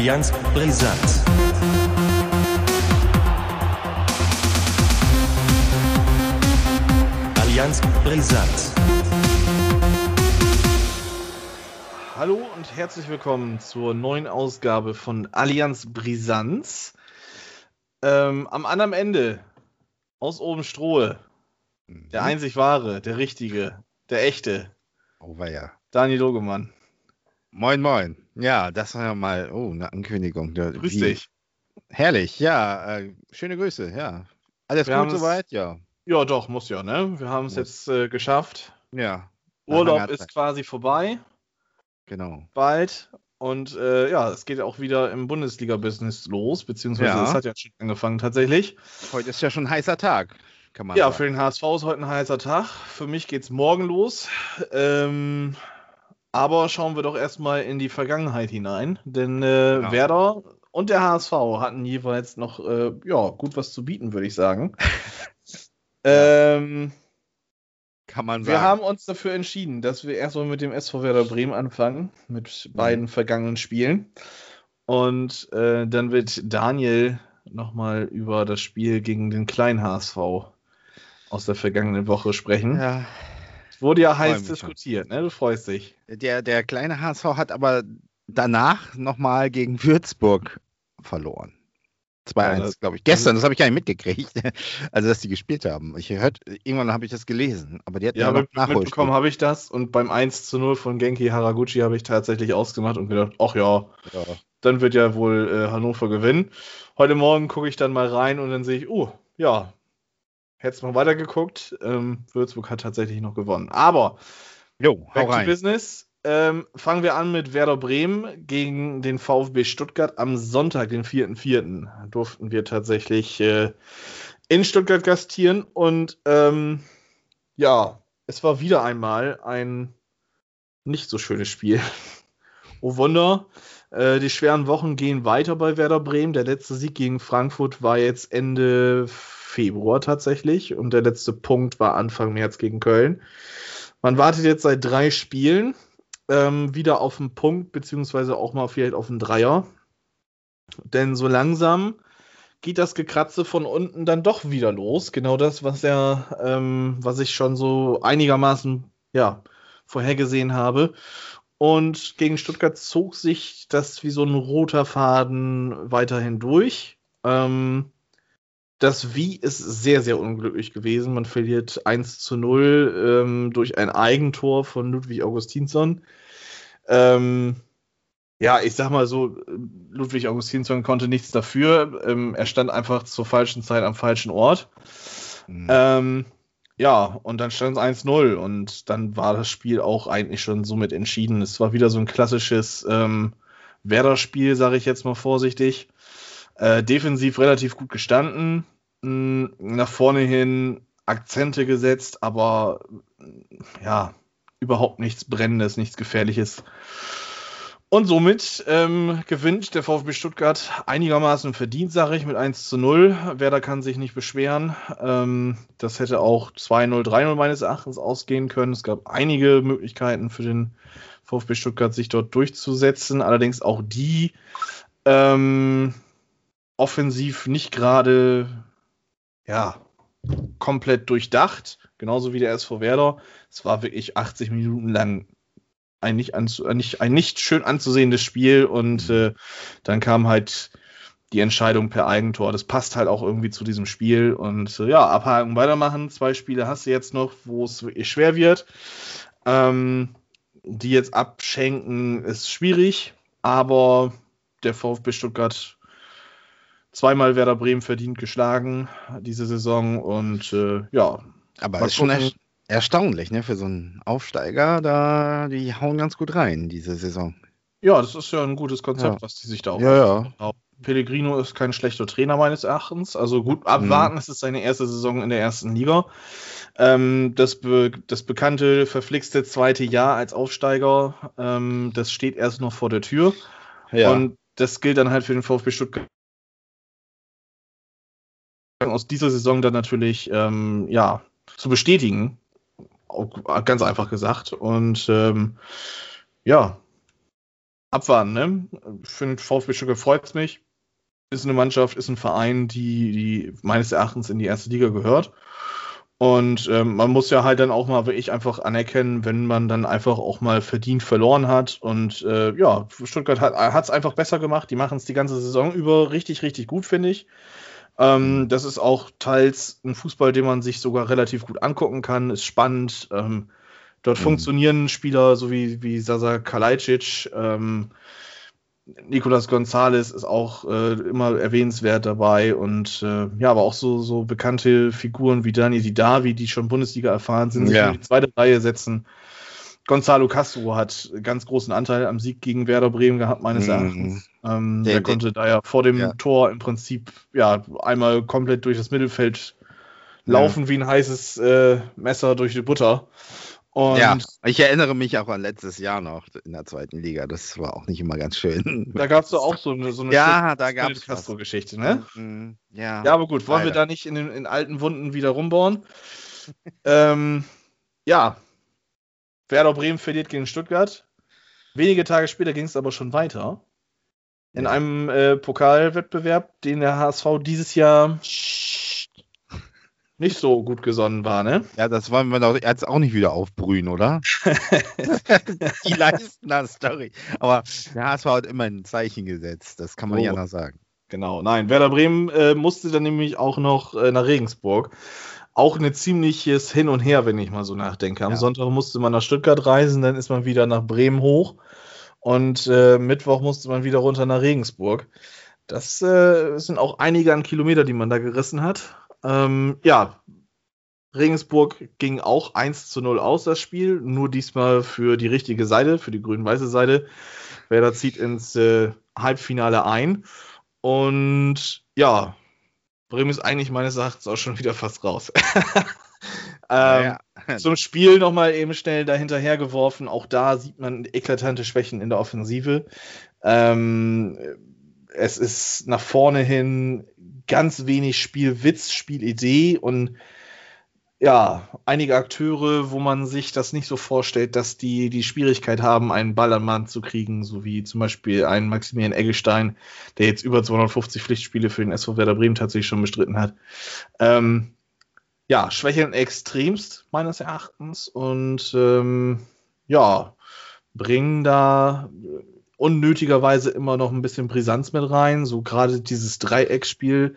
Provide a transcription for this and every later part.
Allianz Brisant. Allianz Brisant. Hallo und herzlich willkommen zur neuen Ausgabe von Allianz Brisanz. Ähm, am anderen Ende aus oben Strohe, der einzig wahre, der richtige, der echte, Oh, ja. Daniel Logemann. Moin, moin. Ja, das war ja mal, oh, eine Ankündigung. Grüß wie- dich. Herrlich, ja. Äh, schöne Grüße, ja. Alles Wir gut es- soweit? Ja. Ja, doch, muss ja, ne? Wir haben es jetzt äh, geschafft. Ja. Urlaub ist quasi vorbei, Genau. bald. Und äh, ja, es geht auch wieder im Bundesliga-Business los, beziehungsweise Ja. es hat ja schon angefangen tatsächlich. Heute ist ja schon ein heißer Tag, kann man Ja, sagen. für den HSV ist heute ein heißer Tag. Für mich geht's morgen los. Ähm, aber schauen wir doch erstmal in die Vergangenheit hinein. Denn äh, Genau. Werder und der HSV hatten jeweils noch äh, ja, gut was zu bieten, würde ich sagen. ähm, kann man wir sagen. haben uns dafür entschieden, dass wir erstmal mit dem SV Werder Bremen anfangen, mit beiden vergangenen Spielen. Und äh, dann wird Daniel nochmal über das Spiel gegen den kleinen HSV aus der vergangenen Woche sprechen. ja, Wurde ja heiß diskutiert, ne? Du freust dich. der, der kleine HSV hat aber danach nochmal gegen Würzburg verloren. 2-1, Ja, glaube ich. Gestern, das habe ich gar nicht mitgekriegt. Also, dass die gespielt haben. Ich hört, irgendwann habe ich das gelesen, aber die hatten ja, Ja, noch mit, mitbekommen habe ich das und beim 1 zu 0 von Genki Haraguchi habe ich tatsächlich ausgemacht und gedacht, ach ja, Ja. dann wird ja wohl äh, Hannover gewinnen. Heute Morgen gucke ich dann mal rein und dann sehe ich, oh, ja, hättest mal weitergeguckt. Ähm, Würzburg hat tatsächlich noch gewonnen. Aber Jo, Back to rein. Business. Ähm, fangen wir an mit Werder Bremen gegen den VfB Stuttgart. Am Sonntag, den 4.4., durften wir tatsächlich äh, in Stuttgart gastieren. Und ähm, ja, es war wieder einmal ein nicht so schönes Spiel. Oh Wunder. Äh, die schweren Wochen gehen weiter bei Werder Bremen. Der letzte Sieg gegen Frankfurt war jetzt Ende Februar tatsächlich. Und der letzte Punkt war Anfang März gegen Köln. Man wartet jetzt seit drei Spielen ähm, wieder auf einen Punkt, beziehungsweise auch mal vielleicht auf einen Dreier. Denn so langsam geht das Gekratze von unten dann doch wieder los. Genau das, was ja, ähm, was ich schon so einigermaßen ja, vorhergesehen habe. Und gegen Stuttgart zog sich das wie so ein roter Faden weiterhin durch. Ähm, das Wie ist sehr, sehr unglücklich gewesen. Man verliert 1 zu 0 ähm, durch ein Eigentor von Ludwig Augustinsson. Ähm, ja, ich sag mal so, Ludwig Augustinsson konnte nichts dafür. Ähm, er stand einfach zur falschen Zeit am falschen Ort. Mhm. Ähm, ja, und dann stand es 1-0 und dann war das Spiel auch eigentlich schon somit entschieden. Es war wieder so ein klassisches ähm, Werder-Spiel, sage ich jetzt mal vorsichtig. Äh, defensiv relativ gut gestanden, mh, nach vorne hin Akzente gesetzt, aber ja, überhaupt nichts Brennendes, nichts Gefährliches. Und somit ähm, gewinnt der VfB Stuttgart einigermaßen verdient, sage ich, mit 1 zu 0. Werder kann sich nicht beschweren. Ähm, das hätte auch 2-0, 3-0 meines Erachtens ausgehen können. Es gab einige Möglichkeiten für den VfB Stuttgart, sich dort durchzusetzen. Allerdings auch die ähm, offensiv nicht gerade ja, komplett durchdacht. Genauso wie der SV Werder. Es war wirklich 80 Minuten lang ein nicht, nicht, ein nicht schön anzusehendes Spiel und äh, dann kam halt die Entscheidung per Eigentor. Das passt halt auch irgendwie zu diesem Spiel und äh, ja, abhaken, weitermachen. Zwei Spiele hast du jetzt noch, wo es wirklich schwer wird. Ähm, die jetzt abschenken ist schwierig, aber der VfB Stuttgart zweimal Werder Bremen verdient geschlagen diese Saison und äh, ja, Aber ist schon erst erstaunlich, ne? Für so einen Aufsteiger, da die hauen ganz gut rein diese Saison. ja, das ist ja ein gutes Konzept, Ja. was die sich da auch Ja, ja. Pellegrino ist kein schlechter Trainer meines Erachtens. Also gut abwarten, es ist seine erste Saison in der ersten Liga. Ähm, das, be das bekannte, verflixte zweite Jahr als Aufsteiger, ähm, das steht erst noch vor der Tür. Ja. Und das gilt dann halt für den VfB Stuttgart aus dieser Saison dann natürlich ähm, ja, zu bestätigen. Ganz einfach gesagt. Und ähm, ja, abwarten, ne? Für den VfB Stuttgart freut es mich. Ist eine Mannschaft, ist ein Verein, die, die meines Erachtens in die erste Liga gehört. Und ähm, man muss ja halt dann auch mal wirklich einfach anerkennen, wenn man dann einfach auch mal verdient verloren hat. Und äh, ja, Stuttgart hat es einfach besser gemacht. Die machen es die ganze Saison über richtig, richtig gut, finde ich. Ähm, das ist auch teils ein Fußball, den man sich sogar relativ gut angucken kann. Ist spannend. Ähm, dort mhm. funktionieren Spieler so wie, wie Sasa Kalajdzic. Ähm, Nicolas Gonzalez ist auch äh, immer erwähnenswert dabei und äh, ja, aber auch so, so bekannte Figuren wie Dani Didavi, die schon Bundesliga erfahren sind, sich ja. in die zweite Reihe setzen. Gonzalo Castro hat ganz großen Anteil am Sieg gegen Werder Bremen gehabt, meines mhm. Erachtens. Ähm, der, der, konnte da ja vor dem ja. Tor im Prinzip ja einmal komplett durch das Mittelfeld laufen ja. wie ein heißes äh, Messer durch die Butter. Und ja, ich erinnere mich auch an letztes Jahr noch in der zweiten Liga. Das war auch nicht immer ganz schön. Da gab es auch so eine, so eine ja, da gab es Castro-Geschichte, ne? Mhm, ja. Ja, aber gut, wollen Leider. wir da nicht in, den, in alten Wunden wieder rumbauen? ähm, ja, Werder Bremen verliert gegen Stuttgart. Wenige Tage später ging es aber schon weiter. In einem äh, Pokalwettbewerb, den der HSV dieses Jahr nicht so gut gesonnen war, ne? Ja, das wollen wir doch jetzt auch nicht wieder aufbrühen, oder? Die Leistner-Story. Aber der HSV hat immer ein Zeichen gesetzt, das kann man oh. nicht anders sagen. Genau, nein, Werder Bremen äh, musste dann nämlich auch noch äh, nach Regensburg. Auch ein ziemliches Hin und Her, wenn ich mal so nachdenke. Am ja. Sonntag musste man nach Stuttgart reisen, dann ist man wieder nach Bremen hoch und äh, Mittwoch musste man wieder runter nach Regensburg. Das äh, sind auch einige an Kilometer, die man da gerissen hat. Ähm, ja, Regensburg ging auch 1 zu 0 aus, das Spiel. Nur diesmal für die richtige Seite, für die grün-weiße Seite. Werder zieht ins äh, Halbfinale ein. Und ja, Bremen ist eigentlich meines Erachtens auch schon wieder fast raus. ähm, ja. Zum Spiel nochmal eben schnell dahinterher geworfen. Auch da sieht man eklatante Schwächen in der Offensive. Ähm, es ist nach vorne hin ganz wenig Spielwitz, Spielidee und ja, einige Akteure, wo man sich das nicht so vorstellt, dass die die Schwierigkeit haben, einen Ball an Mann zu kriegen, so wie zum Beispiel ein Maximilian Eggestein, der jetzt über 250 Pflichtspiele für den SV Werder Bremen tatsächlich schon bestritten hat. Ähm, ja, schwächeln extremst meines Erachtens und ähm, ja, bringen da unnötigerweise immer noch ein bisschen Brisanz mit rein. So gerade dieses Dreieckspiel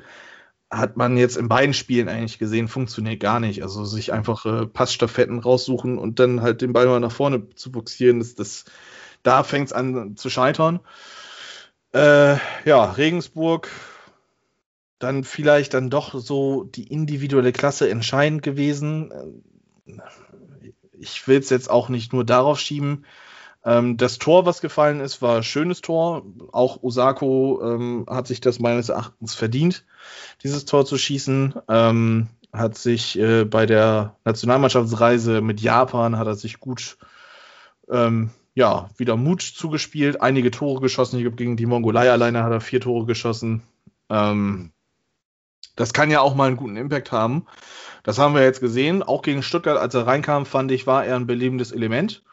hat man jetzt in beiden Spielen eigentlich gesehen, funktioniert gar nicht. Also sich einfach äh, Passstaffetten raussuchen und dann halt den Ball mal nach vorne zu boxieren, das, das, da fängt es an zu scheitern. Äh, ja, Regensburg, dann vielleicht dann doch so die individuelle Klasse entscheidend gewesen. Ich will es jetzt auch nicht nur darauf schieben. Ähm, das Tor, was gefallen ist, war ein schönes Tor. Auch Osako ähm, hat sich das meines Erachtens verdient, dieses Tor zu schießen. Ähm, hat sich äh, bei der Nationalmannschaftsreise mit Japan hat er sich gut ähm, ja, wieder Mut zugespielt, einige Tore geschossen. Ich glaube, gegen die Mongolei alleine hat er vier Tore geschossen. Ähm, das kann ja auch mal einen guten Impact haben. Das haben wir jetzt gesehen. Auch gegen Stuttgart, als er reinkam, fand ich, war er ein belebendes Element.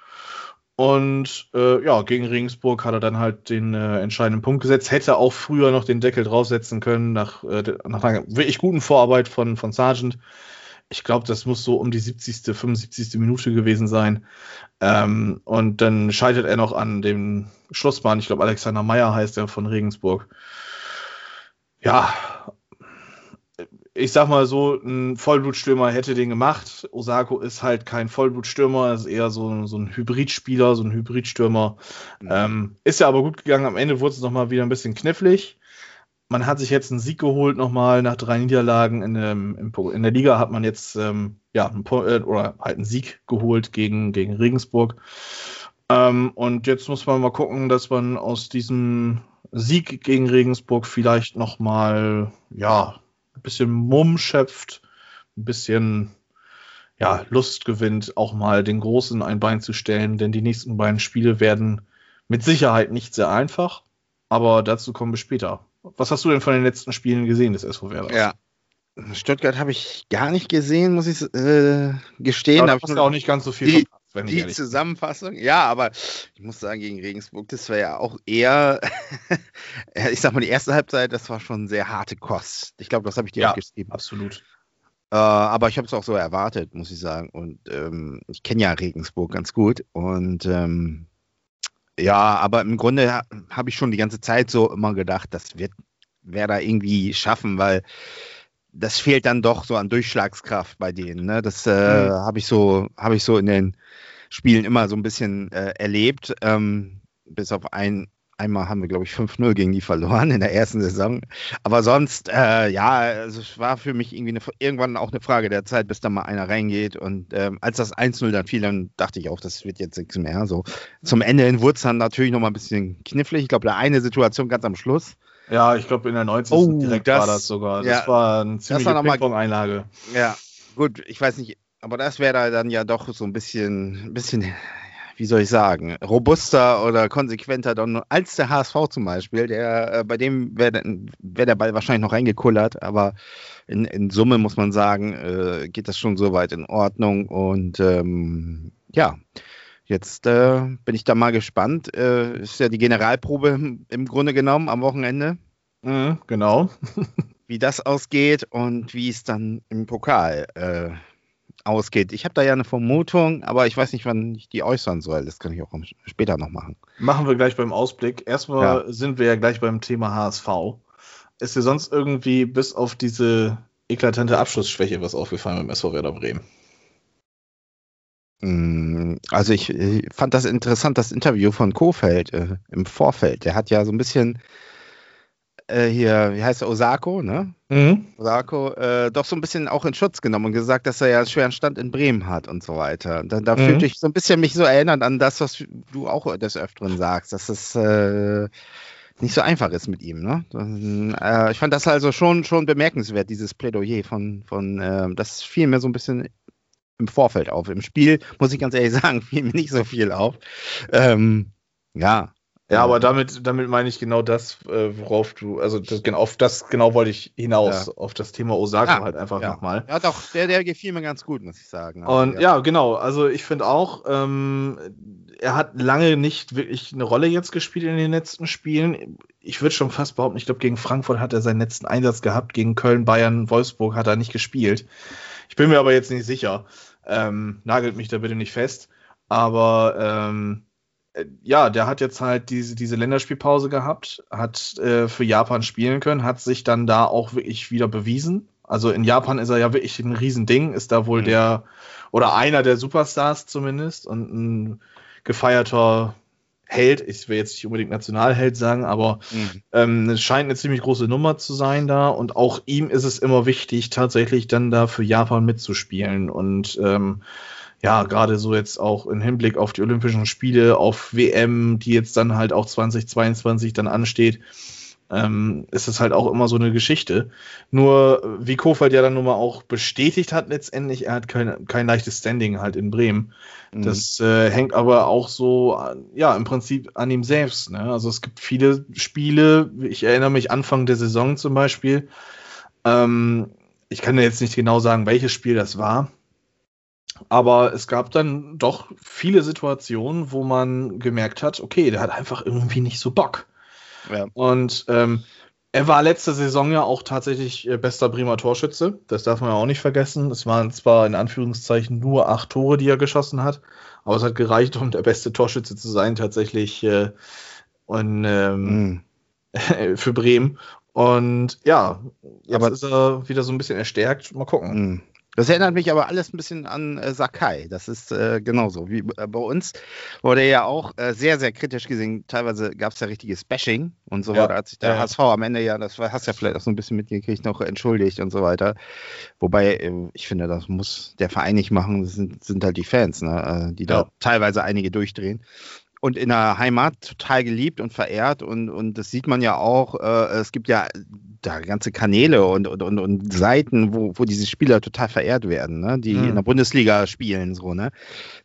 Und äh, ja, gegen Regensburg hat er dann halt den äh, entscheidenden Punkt gesetzt. Hätte auch früher noch den Deckel draufsetzen können, nach, äh, nach einer wirklich guten Vorarbeit von, von Sargent. Ich glaube, das muss so um die 70., 75. Minute gewesen sein. Ähm, und dann scheitert er noch an dem Schlussmann. Ich glaube, Alexander Meyer heißt er von Regensburg. Ja, ich sag mal so, ein Vollblutstürmer hätte den gemacht. Osako ist halt kein Vollblutstürmer, ist eher so, so ein Hybridspieler, so ein Hybridstürmer. Mhm. Ähm, ist ja aber gut gegangen. Am Ende wurde es nochmal wieder ein bisschen knifflig. Man hat sich jetzt einen Sieg geholt nochmal nach drei Niederlagen in, dem, in der Liga hat man jetzt ähm, ja einen, äh, oder halt einen Sieg geholt gegen, gegen Regensburg. Ähm, und jetzt muss man mal gucken, dass man aus diesem Sieg gegen Regensburg vielleicht nochmal ja ein bisschen Mumm schöpft, ein bisschen ja, Lust gewinnt, auch mal den Großen ein Bein zu stellen, denn die nächsten beiden Spiele werden mit Sicherheit nicht sehr einfach, aber dazu kommen wir später. Was hast du denn von den letzten Spielen gesehen des SV Werder? Ja. Stuttgart habe ich gar nicht gesehen, muss ich äh, gestehen. Da hast du auch nicht ganz so viel die, ich Die. Zusammenfassung, ja, aber ich muss sagen, gegen Regensburg, das war ja auch eher, ich sag mal, die erste Halbzeit, das war schon sehr harte Kost. Ich glaube, das habe ich dir Ja. auch geschrieben. Absolut. Äh, aber ich habe es auch so erwartet, muss ich sagen. Und ähm, ich kenne ja Regensburg ganz gut. Und ähm, ja, aber im Grunde ha- habe ich schon die ganze Zeit so immer gedacht, das wird Werder irgendwie schaffen, weil das fehlt dann doch so an Durchschlagskraft bei denen. Ne? Das äh, Mhm. habe ich so, habe ich so in den Spielen immer so ein bisschen äh, erlebt. Ähm, bis auf ein, einmal haben wir, glaube ich, 5-0 gegen die verloren in der ersten Saison. Aber sonst, äh, ja, also es war für mich irgendwie eine, irgendwann auch eine Frage der Zeit, bis da mal einer reingeht. Und ähm, als das 1-0 dann fiel, dann dachte ich auch, das wird jetzt nichts mehr. So zum Ende es dann natürlich noch mal ein bisschen knifflig. Ich glaube, da eine Situation ganz am Schluss. Ja, ich glaube, in der 90. Oh, direkt das- war das sogar. ja, das war eine ziemliche Ping-Pong-Einlage. Ja, gut, ich weiß nicht, aber das wäre da dann ja doch so ein bisschen, ein bisschen, wie soll ich sagen, robuster oder konsequenter dann als der HSV zum Beispiel. Der, äh, bei dem wäre wär der Ball wahrscheinlich noch reingekullert, aber in, in Summe muss man sagen, äh, geht das schon soweit in Ordnung und ähm, ja. Jetzt äh, bin ich da mal gespannt. Äh, ist ja die Generalprobe im, im Grunde genommen am Wochenende Mhm, genau. wie das ausgeht und wie es dann im Pokal äh, ausgeht. Ich habe da ja eine Vermutung, aber ich weiß nicht, wann ich die äußern soll. Das kann ich auch später noch machen. Machen wir gleich beim Ausblick. Erstmal sind wir ja gleich beim Thema HSV. Ist dir sonst irgendwie bis auf diese eklatante Abschlussschwäche was aufgefallen beim SV Werder Bremen? Mm, Also ich, fand das interessant, das Interview von Kofeld äh, im Vorfeld. Der hat ja so ein bisschen äh, hier, wie heißt er, Osako, ne? Mhm. Osako, äh, doch so ein bisschen auch in Schutz genommen und gesagt, dass er ja einen schweren Stand in Bremen hat und so weiter. Da, da Mhm. fühlte ich so ein bisschen mich so erinnert an das, was du auch des Öfteren sagst, dass es äh, nicht so einfach ist mit ihm. Ne? Dann, äh, ich fand das also schon, schon bemerkenswert, dieses Plädoyer von, von ähm, das fiel mir so ein bisschen im Vorfeld auf. Im Spiel, muss ich ganz ehrlich sagen, fiel mir nicht so viel auf. Ähm, ja. Ja, aber damit, damit meine ich genau das, äh, worauf du, also das, genau, auf das genau wollte ich hinaus, Ja. auf das Thema Osako Ja, halt einfach ja. nochmal. Ja, doch, der, der gefiel mir ganz gut, muss ich sagen. Und Also, ja. genau, also ich finde auch, ähm, er hat lange nicht wirklich eine Rolle jetzt gespielt in den letzten Spielen. Ich würde schon fast behaupten, ich glaube, gegen Frankfurt hat er seinen letzten Einsatz gehabt, gegen Köln, Bayern, Wolfsburg hat er nicht gespielt. Ich bin mir aber jetzt nicht sicher. Ähm, nagelt mich da bitte nicht fest. Aber ähm, äh, ja, der hat jetzt halt diese, diese Länderspielpause gehabt, hat äh, für Japan spielen können, hat sich dann da auch wirklich wieder bewiesen. Also in Japan ist er ja wirklich ein Riesending, ist da wohl Mhm. der oder einer der Superstars zumindest und ein gefeierter Held. Ich will jetzt nicht unbedingt Nationalheld sagen, aber Mhm. ähm, es scheint eine ziemlich große Nummer zu sein da und auch ihm ist es immer wichtig, tatsächlich dann da für Japan mitzuspielen und ähm, ja, gerade so jetzt auch im Hinblick auf die Olympischen Spiele, auf WM, die jetzt dann halt auch 2022 dann ansteht, ähm, ist es halt auch immer so eine Geschichte. Nur, wie Kofeld ja dann nun mal auch bestätigt hat letztendlich, er hat kein, kein leichtes Standing halt in Bremen. Mhm. Das äh, hängt aber auch so, an- ja, im Prinzip an ihm selbst. Ne? Also es gibt viele Spiele, ich erinnere mich Anfang der Saison zum Beispiel. Ähm, ich kann dir jetzt nicht genau sagen, welches Spiel das war. Aber es gab dann doch viele Situationen, wo man gemerkt hat, okay, der hat einfach irgendwie nicht so Bock. Ja. Und ähm, er war letzte Saison ja auch tatsächlich äh, bester Bremer Torschütze. Das darf man ja auch nicht vergessen. Es waren zwar in Anführungszeichen nur acht Tore, die er geschossen hat, aber es hat gereicht, um der beste Torschütze zu sein, tatsächlich äh, und, ähm, Mhm. für Bremen. Und ja, jetzt Aber- ist er wieder so ein bisschen erstärkt. Mal gucken. Mhm. Das erinnert mich aber alles ein bisschen an äh, Sakai. Das ist äh, genauso. Wie äh, bei uns wurde ja auch äh, sehr, sehr kritisch gesehen. Teilweise gab es ja richtiges Bashing und so Ja. weiter. Als sich der Ja. HSV am Ende ja, das hast du ja vielleicht auch so ein bisschen mitgekriegt, noch entschuldigt und so weiter. Wobei, äh, ich finde, das muss der Verein nicht machen. Das sind, sind halt die Fans, ne, äh, die da Ja. teilweise einige durchdrehen. Und in der Heimat total geliebt und verehrt und, und das sieht man ja auch, äh, es gibt ja da ganze Kanäle und, und, und, und Seiten, wo, wo diese Spieler total verehrt werden, ne? die Mhm. in der Bundesliga spielen, so, ne?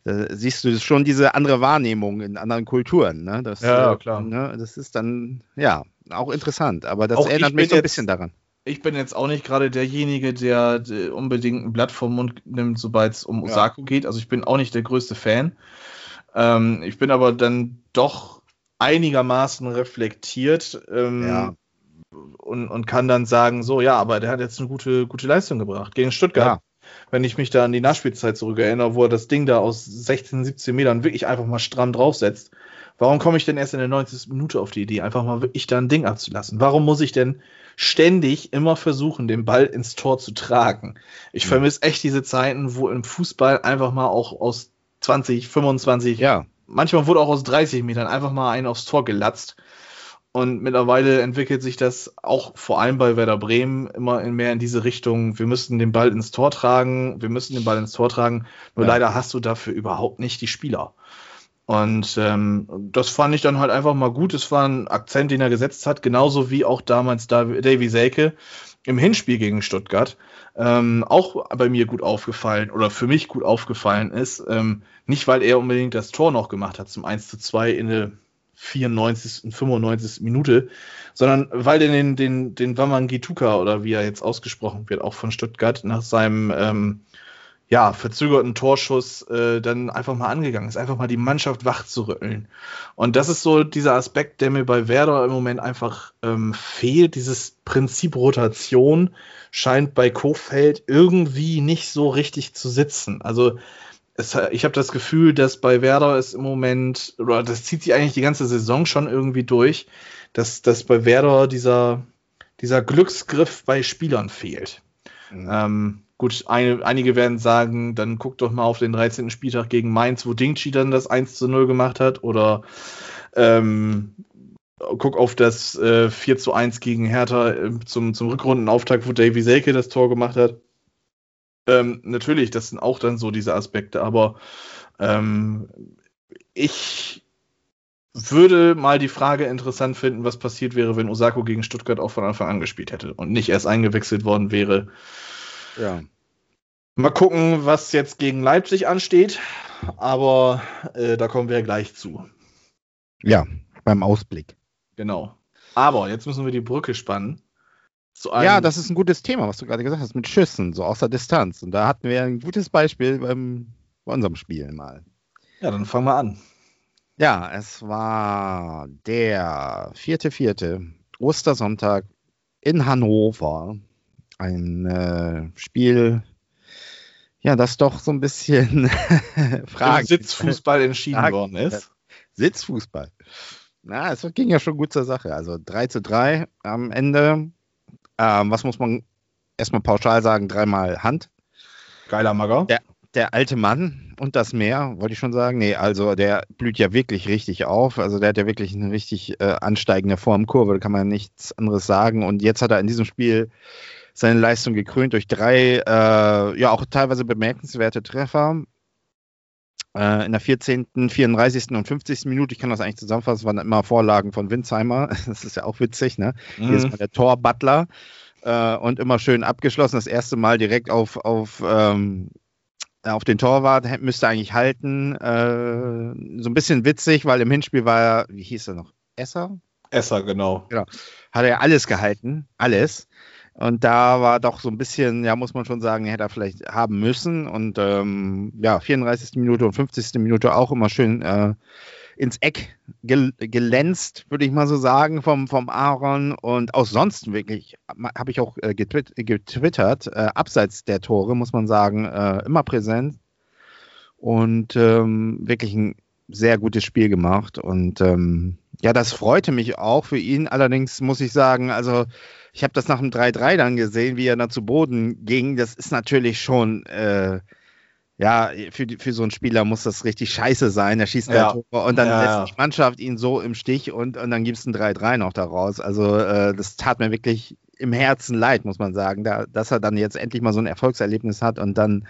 Da siehst du schon diese andere Wahrnehmung in anderen Kulturen, ne? Das, Ja, äh, klar. Ne? Das ist dann, ja, auch interessant, aber das Auch erinnert mich so ein bisschen daran. ich bin jetzt auch nicht gerade derjenige, der, der, unbedingt ein Blatt vom Mund nimmt, sobald es um Osako ja. geht. Also ich bin auch nicht der größte Fan. Ähm, ich bin aber dann doch einigermaßen reflektiert ähm, ja. und, und kann dann sagen, so, ja, aber der hat jetzt eine gute, gute Leistung gebracht gegen Stuttgart. Ja. Wenn ich mich da an die Nachspielzeit zurückerinnere, wo er das Ding da aus 16, 17 Metern wirklich einfach mal stramm draufsetzt. Warum komme ich denn erst in der 90. Minute auf die Idee, einfach mal wirklich da ein Ding abzulassen? Warum muss ich denn ständig immer versuchen, den Ball ins Tor zu tragen. Ich mhm. vermisse echt diese Zeiten, wo im Fußball einfach mal auch aus 20, 25, ja. manchmal wurde auch aus 30 Metern einfach mal einen aufs Tor gelatzt. Und mittlerweile entwickelt sich das auch vor allem bei Werder Bremen immer mehr in diese Richtung, wir müssen den Ball ins Tor tragen, wir müssen den Ball ins Tor tragen. Nur ja. leider hast du dafür überhaupt nicht die Spieler. Und ähm, das fand ich dann halt einfach mal gut. Es war ein Akzent, den er gesetzt hat, genauso wie auch damals Davy Selke im Hinspiel gegen Stuttgart. Ähm, auch bei mir gut aufgefallen oder für mich gut aufgefallen ist. Ähm, nicht, weil er unbedingt das Tor noch gemacht hat zum 1 zu 2 in der 94. und 95. Minute, sondern weil er den, den, den Wamangituka oder wie er jetzt ausgesprochen wird, auch von Stuttgart, nach seinem ähm, ja, verzögerten Torschuss äh, dann einfach mal angegangen ist, einfach mal die Mannschaft wach zu rütteln. Und das ist so dieser Aspekt, der mir bei Werder im Moment einfach ähm, fehlt. Dieses Prinzip Rotation scheint bei Kofeld irgendwie nicht so richtig zu sitzen. Also es, ich habe das Gefühl, dass bei Werder es im Moment, oder das zieht sich eigentlich die ganze Saison schon irgendwie durch, dass, dass bei Werder dieser, dieser Glücksgriff bei Spielern fehlt. Mhm. Ähm, Gut, eine, einige werden sagen, dann guck doch mal auf den 13. Spieltag gegen Mainz, wo Dingchi dann das 1 zu 0 gemacht hat. Oder ähm, guck auf das äh, 4 zu 1 gegen Hertha äh, zum, zum Rückrundenauftakt, wo Davy Selke das Tor gemacht hat. Ähm, natürlich, das sind auch dann so diese Aspekte, aber ähm, ich würde mal die Frage interessant finden, was passiert wäre, wenn Osako gegen Stuttgart auch von Anfang an gespielt hätte und nicht erst eingewechselt worden wäre. Ja. Mal gucken, was jetzt gegen Leipzig ansteht, aber äh, da kommen wir gleich zu. Ja, beim Ausblick. Genau. Aber jetzt müssen wir die Brücke spannen. ja, das ist ein gutes Thema, was du gerade gesagt hast, mit Schüssen, so aus der Distanz. Und da hatten wir ein gutes Beispiel beim, bei unserem Spiel mal. Ja, dann fangen wir an. Ja, es war der vierte, vierte Ostersonntag in Hannover ein äh, Spiel, ja, das doch so ein bisschen Fragen. Sitzfußball entschieden Fragen, worden ist. Sitzfußball. Na, es ging ja schon gut zur Sache. Also 3 zu 3 am Ende. Ähm, was muss man erstmal pauschal sagen? Dreimal Hand. Geiler Magger. Der, der alte Mann und das Meer, wollte ich schon sagen. Nee, also der blüht ja wirklich richtig auf. Also der hat ja wirklich eine richtig äh, ansteigende Formkurve, da kann man nichts anderes sagen. Und jetzt hat er in diesem Spiel seine Leistung gekrönt durch drei, äh, ja auch teilweise bemerkenswerte Treffer. Äh, in der 14., 34. und 50. Minute, ich kann das eigentlich zusammenfassen, waren immer Vorlagen von Winsheimer. Das ist ja auch witzig, ne? Mhm. Hier ist mal der Tor-Butler äh, und immer schön abgeschlossen. Das erste Mal direkt auf, auf, ähm, auf den Torwart, müsste eigentlich halten. Äh, so ein bisschen witzig, weil im Hinspiel war er, wie hieß er noch? Esser? Esser, genau. genau. Hat er alles gehalten, alles. Und da war doch so ein bisschen, ja, muss man schon sagen, hätte er vielleicht haben müssen. Und ähm, ja, 34. Minute und 50. Minute auch immer schön äh, ins Eck gel gelänzt, würde ich mal so sagen, vom, vom Aaron. Und auch sonst wirklich, habe ich auch äh, getwit getwittert, äh, abseits der Tore, muss man sagen, äh, immer präsent. Und ähm, wirklich ein sehr gutes Spiel gemacht. Und ähm, ja, das freute mich auch für ihn. Allerdings muss ich sagen, also ich habe das nach dem 3-3 dann gesehen, wie er dann zu Boden ging. Das ist natürlich schon, äh, ja, für, für so einen Spieler muss das richtig scheiße sein. Er schießt ja. Tore und dann ja, lässt die Mannschaft ihn so im Stich und, und dann gibt es ein 3-3 noch daraus. Also äh, das tat mir wirklich im Herzen leid, muss man sagen, da, dass er dann jetzt endlich mal so ein Erfolgserlebnis hat und dann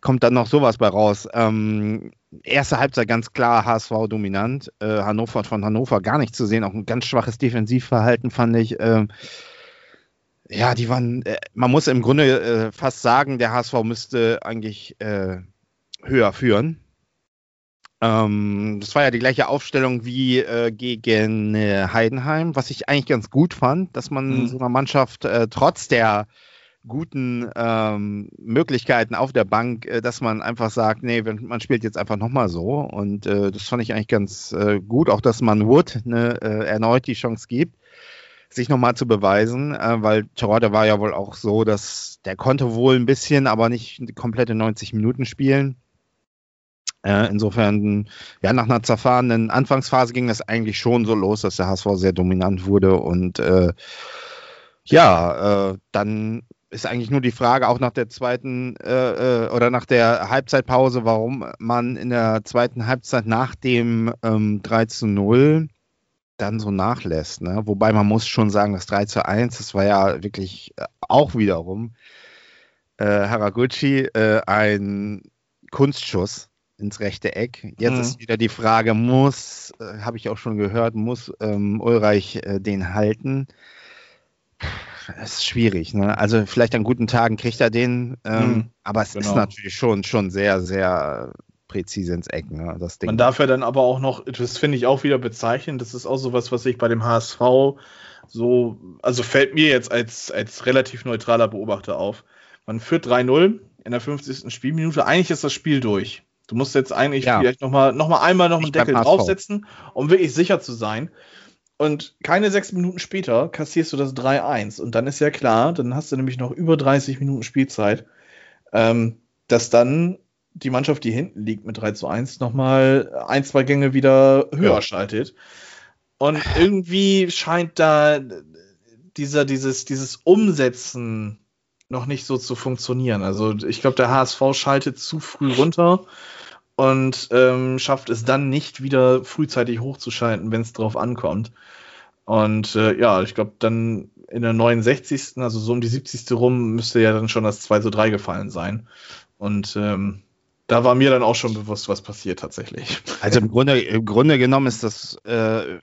kommt dann noch sowas bei raus. Ähm, erste Halbzeit ganz klar HSV dominant. Äh, Hannover von Hannover gar nicht zu sehen. Auch ein ganz schwaches Defensivverhalten fand ich. Ähm, ja, die waren, äh, man muss im Grunde äh, fast sagen, der HSV müsste eigentlich äh, höher führen. Ähm, das war ja die gleiche Aufstellung wie äh, gegen äh, Heidenheim, was ich eigentlich ganz gut fand, dass man Mhm. so einer Mannschaft äh, trotz der guten ähm, Möglichkeiten auf der Bank, dass man einfach sagt, nee, man spielt jetzt einfach nochmal so. Und das fand ich eigentlich ganz gut, auch dass man Wood ne, erneut die Chance gibt, sich nochmal zu beweisen, äh, weil Terodde war ja wohl auch so, dass der konnte wohl ein bisschen, aber nicht komplette 90 Minuten spielen. Äh, insofern, ja, nach einer zerfahrenen Anfangsphase ging das eigentlich schon so los, dass der HSV sehr dominant wurde und äh, ja, äh, dann ist eigentlich nur die Frage, auch nach der zweiten äh, äh, oder nach der Halbzeitpause, warum man in der zweiten Halbzeit nach dem ähm, 3 zu 0 dann so nachlässt. Ne? Wobei man muss schon sagen, das 3 zu 1, das war ja wirklich äh, auch wiederum äh, Haraguchi äh, ein Kunstschuss ins rechte Eck. Jetzt Mhm. ist wieder die Frage, muss, äh, habe ich auch schon gehört, muss ähm, Ulreich äh, den halten? Es ist schwierig. Ne? Also vielleicht an guten Tagen kriegt er den, ähm, Mhm, aber es ist genau. natürlich schon, schon sehr, sehr präzise ins Eck, ne? das Ding. Man darf ja dann aber auch noch, das finde ich auch wieder bezeichnend, das ist auch sowas, was ich bei dem HSV so, also fällt mir jetzt als, als relativ neutraler Beobachter auf. Man führt 3-0 in der 50. Spielminute, eigentlich ist das Spiel durch. Du musst jetzt eigentlich Ja. vielleicht nochmal noch mal einmal noch einen Deckel draufsetzen, um wirklich sicher zu sein. Und keine sechs Minuten später kassierst du das 3-1. Und dann ist ja klar, dann hast du nämlich noch über 30 Minuten Spielzeit, ähm, dass dann die Mannschaft, die hinten liegt mit 3 zu 1, nochmal ein, zwei Gänge wieder höher Ja. schaltet. Und irgendwie scheint da dieser, dieses, dieses Umsetzen noch nicht so zu funktionieren. Also ich glaube, der HSV schaltet zu früh runter und ähm, schafft es dann nicht wieder frühzeitig hochzuschalten, wenn es drauf ankommt. Und äh, ja, ich glaube, dann in der 69., also so um die 70. rum, müsste ja dann schon das 2 zu 3 gefallen sein. Und ähm, da war mir dann auch schon bewusst, was passiert tatsächlich. Also im Grunde, im Grunde genommen ist das äh,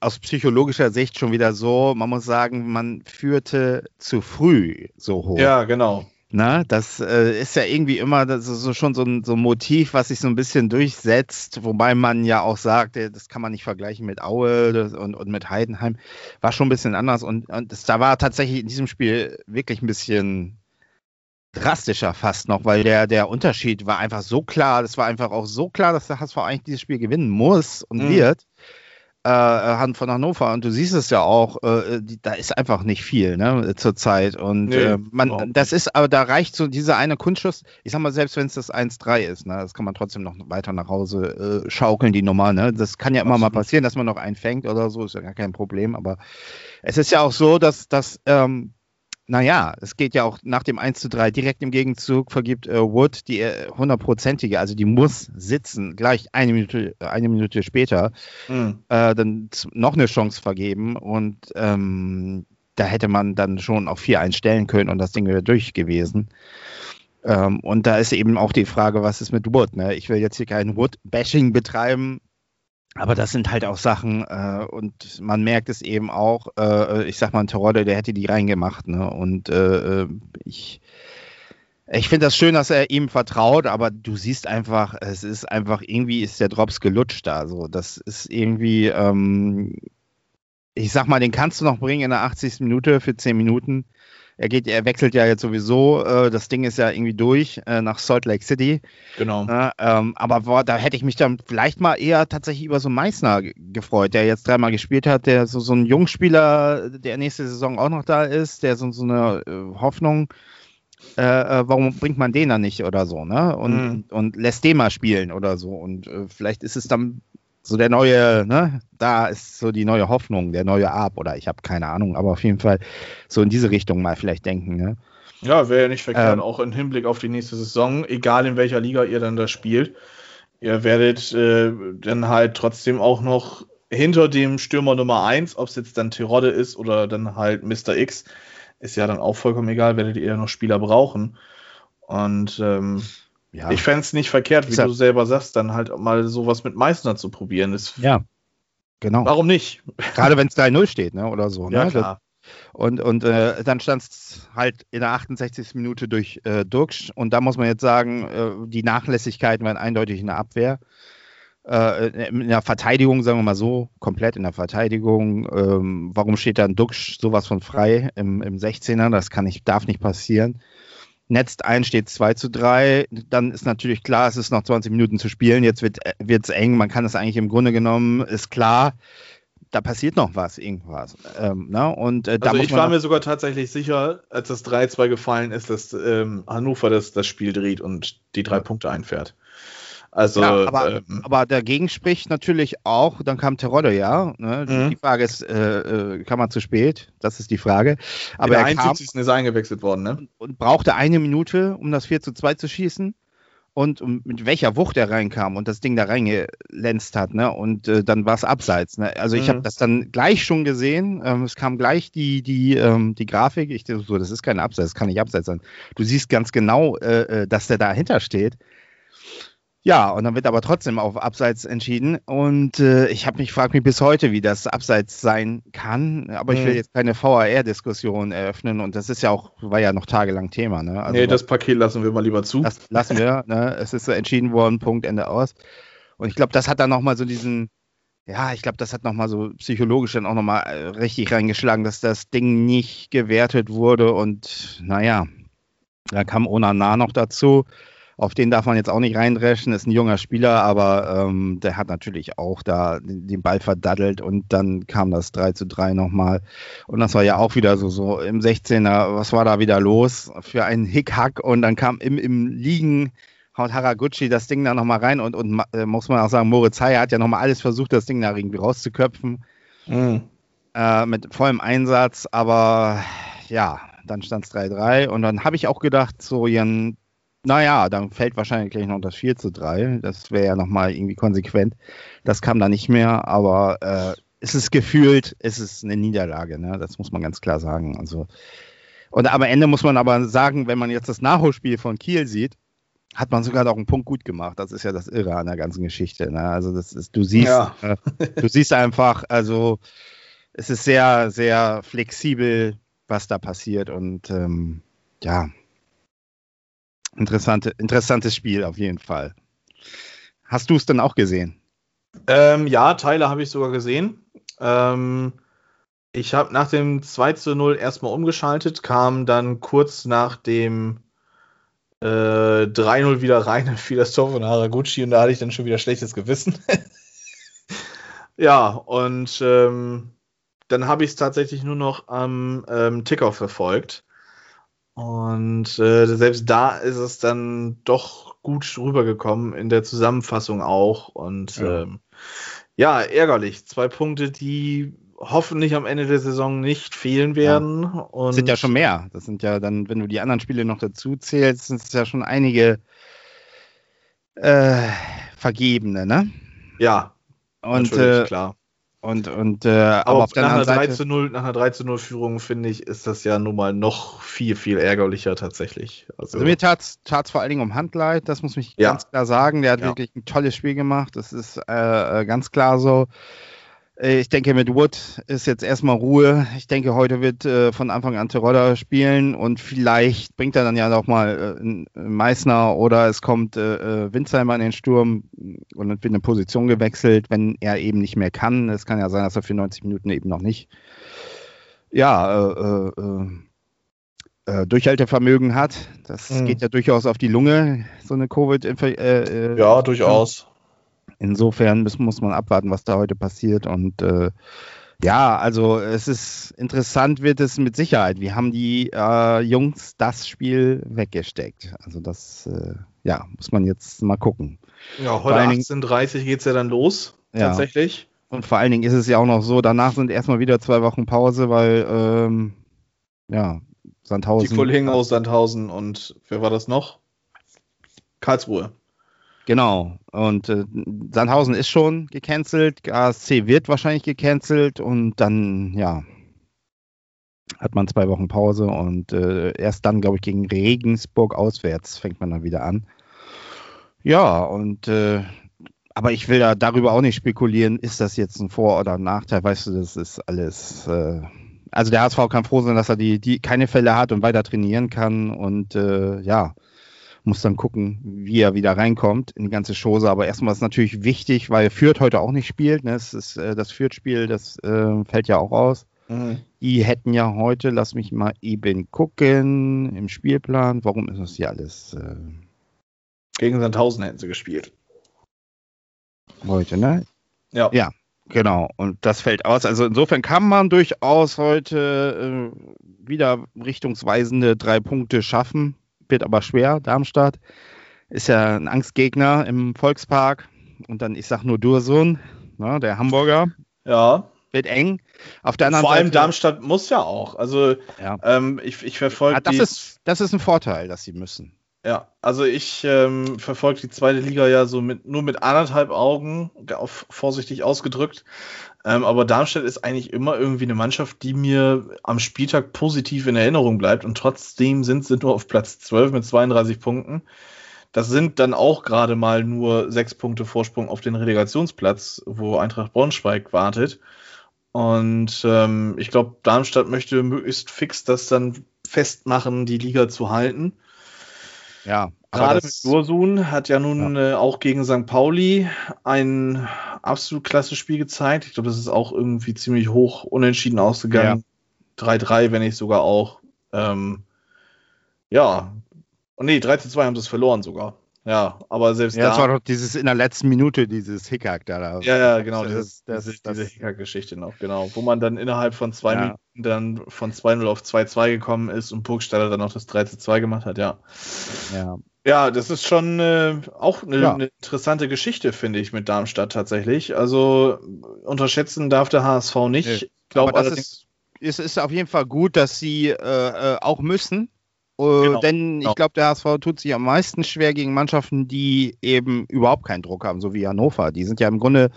aus psychologischer Sicht schon wieder so, man muss sagen, man führte zu früh so hoch. Ja, genau. Na, das äh, ist ja irgendwie immer das ist so schon so ein, so ein Motiv, was sich so ein bisschen durchsetzt, wobei man ja auch sagt, äh, das kann man nicht vergleichen mit Aue das, und, und mit Heidenheim. War schon ein bisschen anders und, und das, da war tatsächlich in diesem Spiel wirklich ein bisschen drastischer fast noch, weil der, der Unterschied war einfach so klar, das war einfach auch so klar, dass der HSV eigentlich dieses Spiel gewinnen muss und Mhm. wird. Äh, Hand von Hannover und du siehst es ja auch, äh, die, da ist einfach nicht viel ne, zurzeit und Nee, äh, man, das ist, aber da reicht so dieser eine Kunstschuss, ich sag mal, selbst wenn es das 1-3 ist, ne, das kann man trotzdem noch weiter nach Hause äh, schaukeln, die Nummer, ne, das kann ja immer mal Absolut. passieren, dass man noch einen fängt oder so, ist ja gar kein Problem, aber es ist ja auch so, dass, dass ähm, naja, es geht ja auch nach dem 1 zu 3 direkt im Gegenzug vergibt äh, Wood die äh, hundertprozentige, also die muss sitzen, gleich eine Minute, eine Minute später, Mhm. äh, dann noch eine Chance vergeben und ähm, da hätte man dann schon auf 4-1 stellen können und das Ding wäre durch gewesen. Ähm, und da ist eben auch die Frage, was ist mit Wood? Ne? Ich will jetzt hier kein Wood-Bashing betreiben, aber das sind halt auch Sachen äh, und man merkt es eben auch, äh, ich sag mal, ein Terodde, der hätte die reingemacht. Ne? Und äh, äh, ich, ich finde das schön, dass er ihm vertraut, aber du siehst einfach, es ist einfach, irgendwie ist der Drops gelutscht da. So. Das ist irgendwie, ähm, ich sag mal, den kannst du noch bringen in der 80. Minute für 10 Minuten. Er geht, er wechselt ja jetzt sowieso. Äh, das Ding ist ja irgendwie durch äh, nach Salt Lake City. Genau. Ähm, aber boah, da hätte ich mich dann vielleicht mal eher tatsächlich über so einen Meißner ge- gefreut, der jetzt dreimal gespielt hat, der so, so ein Jungspieler, der nächste Saison auch noch da ist, der so, so eine äh, Hoffnung, äh, äh, warum bringt man den dann nicht oder so, ne? Und, Mhm. und lässt den mal spielen oder so. Und äh, vielleicht ist es dann so der neue, ne? Da ist so die neue Hoffnung, der neue Ab oder ich habe keine Ahnung, aber auf jeden Fall so in diese Richtung mal vielleicht denken, ne? Ja, wäre ja nicht verkehrt, Ähm. auch im Hinblick auf die nächste Saison, egal in welcher Liga ihr dann da spielt. Ihr werdet äh, dann halt trotzdem auch noch hinter dem Stürmer Nummer 1, ob es jetzt dann Tirode ist oder dann halt Mr. X, ist ja dann auch vollkommen egal, werdet ihr ja noch Spieler brauchen. Und ähm, Ja. ich fände es nicht verkehrt, wie ja- du selber sagst, dann halt mal sowas mit Meißner zu probieren. Das, ja. Genau. Warum nicht? Gerade wenn es 3-0 steht, ne? Oder so. Ja, ne? klar. Und, und äh, dann stand es halt in der 68. Minute durch äh, Duxch. Und da muss man jetzt sagen, äh, die Nachlässigkeiten waren eindeutig in der Abwehr. Äh, in der Verteidigung, sagen wir mal so, komplett in der Verteidigung. Ähm, warum steht da ein Duxch sowas von frei im, im 16er? Das kann nicht, darf nicht passieren. Netzt ein, steht 2 zu 3. Dann ist natürlich klar, es ist noch 20 Minuten zu spielen. Jetzt wird es eng. Man kann es eigentlich im Grunde genommen, ist klar, da passiert noch was, irgendwas. Ähm, ne? Und, äh, also ich war mir sogar tatsächlich sicher, als das 3-2 gefallen ist, dass ähm, Hannover das, das Spiel dreht und die drei Punkte einfährt. Also, ja, aber, ähm, aber, dagegen spricht natürlich auch, dann kam Terodde, ja. Ne? Mhm. Die Frage ist, äh, äh, kam man zu spät? Das ist die Frage. Aber In der 71. Kam, ist eingewechselt worden, ne? Und brauchte eine Minute, um das 4 zu 2 zu schießen und mit welcher Wucht er reinkam und das Ding da reingelänzt hat, ne? Und äh, dann war es abseits. Ne? Also ich mhm. habe das dann gleich schon gesehen. Ähm, es kam gleich die, die, ähm, die Grafik. Ich dachte so, das ist kein Abseits, das kann nicht Abseits sein. Du siehst ganz genau, äh, äh dass der dahinter steht. Ja, und dann wird aber trotzdem auf Abseits entschieden. Und äh, ich habe mich fragt mich bis heute, wie das Abseits sein kann. Aber mhm. ich will mhm. jetzt keine VAR-Diskussion eröffnen. Und das ist ja auch, war ja noch tagelang Thema. Ne? Also, nee, das Paket lassen wir mal lieber zu. Das lassen wir. ne? Es ist entschieden worden, Punkt, Ende aus. Und ich glaube, das hat dann nochmal so diesen, ja, ich glaube, das hat nochmal so psychologisch dann auch nochmal äh, richtig reingeschlagen, dass das Ding nicht gewertet wurde. Und naja, da kam Onana noch dazu auf den darf man jetzt auch nicht reindreschen, ist ein junger Spieler, aber ähm, der hat natürlich auch da den Ball verdaddelt und dann kam das 3 zu 3 nochmal. Und das war ja auch wieder so, so im 16er, was war da wieder los für einen Hickhack und dann kam im, im Liegen haut Haraguchi das Ding da nochmal rein und, und äh, muss man auch sagen, Moritz Heyer hat ja nochmal alles versucht, das Ding da irgendwie rauszuköpfen. Mhm. Äh, mit vollem Einsatz, aber ja, dann stand es 3-3 und dann habe ich auch gedacht, so Jan, naja, dann fällt wahrscheinlich gleich noch das 4 zu 3. Das wäre ja nochmal irgendwie konsequent. Das kam da nicht mehr, aber äh, es ist gefühlt, es ist eine Niederlage, ne? das muss man ganz klar sagen. Also, und am Ende muss man aber sagen, wenn man jetzt das Nachholspiel von Kiel sieht, hat man sogar noch einen Punkt gut gemacht. Das ist ja das Irre an der ganzen Geschichte. Ne? Also das ist, du siehst, ja. äh, du siehst einfach, also es ist sehr, sehr flexibel, was da passiert und ähm, ja, Interessante, interessantes Spiel auf jeden Fall. Hast du es denn auch gesehen? Ähm, ja, Teile habe ich sogar gesehen. Ähm, ich habe nach dem 2 zu 0 erstmal umgeschaltet, kam dann kurz nach dem äh, 3-0 wieder rein, fiel das Tor von Haraguchi und da hatte ich dann schon wieder schlechtes Gewissen. ja, und ähm, dann habe ich es tatsächlich nur noch am ähm, Ticker verfolgt. Und äh, selbst da ist es dann doch gut rübergekommen, in der Zusammenfassung auch. Und ja. Ähm, ja, ärgerlich. Zwei Punkte, die hoffentlich am Ende der Saison nicht fehlen werden. Ja. Und sind ja schon mehr. Das sind ja dann, wenn du die anderen Spiele noch dazu zählst, sind es ja schon einige äh, vergebene, ne? Ja. Und äh, klar. Und, und, äh, aber, aber auf nach, einer 3 zu 0, nach einer 3 zu 0 Führung, finde ich, ist das ja nun mal noch viel, viel ärgerlicher tatsächlich. Also, also mir tat es vor allen Dingen um Handleid, das muss ich ja. ganz klar sagen. Der hat ja. wirklich ein tolles Spiel gemacht, das ist äh, äh ganz klar so. Äh, ich denke, mit Wood ist jetzt erstmal Ruhe. Ich denke, heute wird äh, von Anfang an Terodda spielen und vielleicht bringt er dann ja noch mal äh, Meißner oder es kommt äh, äh Winzheimer in den Sturm und dann wird eine Position gewechselt, wenn er eben nicht mehr kann. Es kann ja sein, dass er für 90 Minuten eben noch nicht ja, äh, Durchhaltevermögen hat. Das mhm. geht ja durchaus auf die Lunge, so eine Covid-Infektion. ja, durchaus. Insofern muss, muss man abwarten, was da heute passiert. Und äh, ja, also es ist interessant, wird es mit Sicherheit. Wir haben die äh, Jungs das Spiel weggesteckt. Also das, äh, ja, muss man jetzt mal gucken. Ja, heute 18.30 geht es ja dann los, ja. tatsächlich. Und vor allen Dingen ist es ja auch noch so, danach sind erstmal wieder zwei Wochen Pause, weil, ähm, ja, Sandhausen. Die Kollegen aus Sandhausen und wer war das noch? Karlsruhe. Genau. Und äh, Sandhausen ist schon gecancelt, ASC wird wahrscheinlich gecancelt und dann, ja, hat man zwei Wochen Pause und äh, erst dann, glaube ich, gegen Regensburg auswärts fängt man dann wieder an. Ja, und äh, aber ich will da darüber auch nicht spekulieren, ist das jetzt ein Vor- oder ein Nachteil, weißt du, das ist alles, äh, also der HSV kann froh sein, dass er die, die keine Fälle hat und weiter trainieren kann und äh, ja, muss dann gucken, wie er wieder reinkommt in die ganze Chose. Aber erstmal ist natürlich wichtig, weil Fürth heute auch nicht spielt. Ne? Es ist, äh, das Fürth-Spiel, das äh, fällt ja auch aus. Mhm. Die hätten ja heute, lass mich mal eben gucken, im Spielplan, warum ist das hier alles? Äh, Gegen Sandhausen hätten sie gespielt. Heute, ne? Ja. Ja, genau. Und das fällt aus. Also insofern kann man durchaus heute äh, wieder richtungsweisende drei Punkte schaffen. Wird aber schwer. Darmstadt ist ja ein Angstgegner im Volkspark. Und dann, ich sag nur Dursun, ne, der Hamburger. Ja. Wird eng. Auf der anderen Vor allem Seite, Darmstadt muss ja auch. Also Ja. ähm, ich, ich verfolge Ah, das, die. ist, das ist ein Vorteil, dass sie müssen. Ja, also ich ähm, verfolge die zweite Liga ja so mit nur mit anderthalb Augen, auf, vorsichtig ausgedrückt. Ähm, aber Darmstadt ist eigentlich immer irgendwie eine Mannschaft, die mir am Spieltag positiv in Erinnerung bleibt und trotzdem sind sie nur auf Platz 12 mit 32 Punkten. Das sind dann auch gerade mal nur sechs Punkte Vorsprung auf den Relegationsplatz, wo Eintracht Braunschweig wartet. Und ähm, ich glaube, Darmstadt möchte möglichst fix das dann festmachen, die Liga zu halten. Ja, Gerade mit Dursun hat ja nun äh, auch gegen St. Pauli ein absolut klasse Spiel gezeigt. Ich glaube, das ist auch irgendwie ziemlich hoch unentschieden ausgegangen. 3-3, wenn nicht sogar auch. Ähm, ja. Und nee, 3 2 haben sie es verloren sogar. Ja, aber selbst ja, da. das war doch dieses in der letzten Minute, dieses Hickhack da. da. ja, ja, genau, Das- das- diese, diese Hickhack-Geschichte noch, genau. Wo man dann innerhalb von zwei Ja. Minuten dann von 2-0 auf 2-2 gekommen ist und Burgstaller dann noch das 3-2 gemacht hat, ja. Ja. Ja, das ist schon äh, auch eine, Ja. eine interessante Geschichte, finde ich, mit Darmstadt tatsächlich. Also unterschätzen darf der HSV nicht. Nee. Ich glaube das allerdings, Es ist auf jeden Fall gut, dass sie äh, äh, auch müssen. Äh, Genau. Denn Genau. ich glaube, der HSV tut sich am meisten schwer gegen Mannschaften, die eben überhaupt keinen Druck haben, so wie Hannover. Die sind ja im Grunde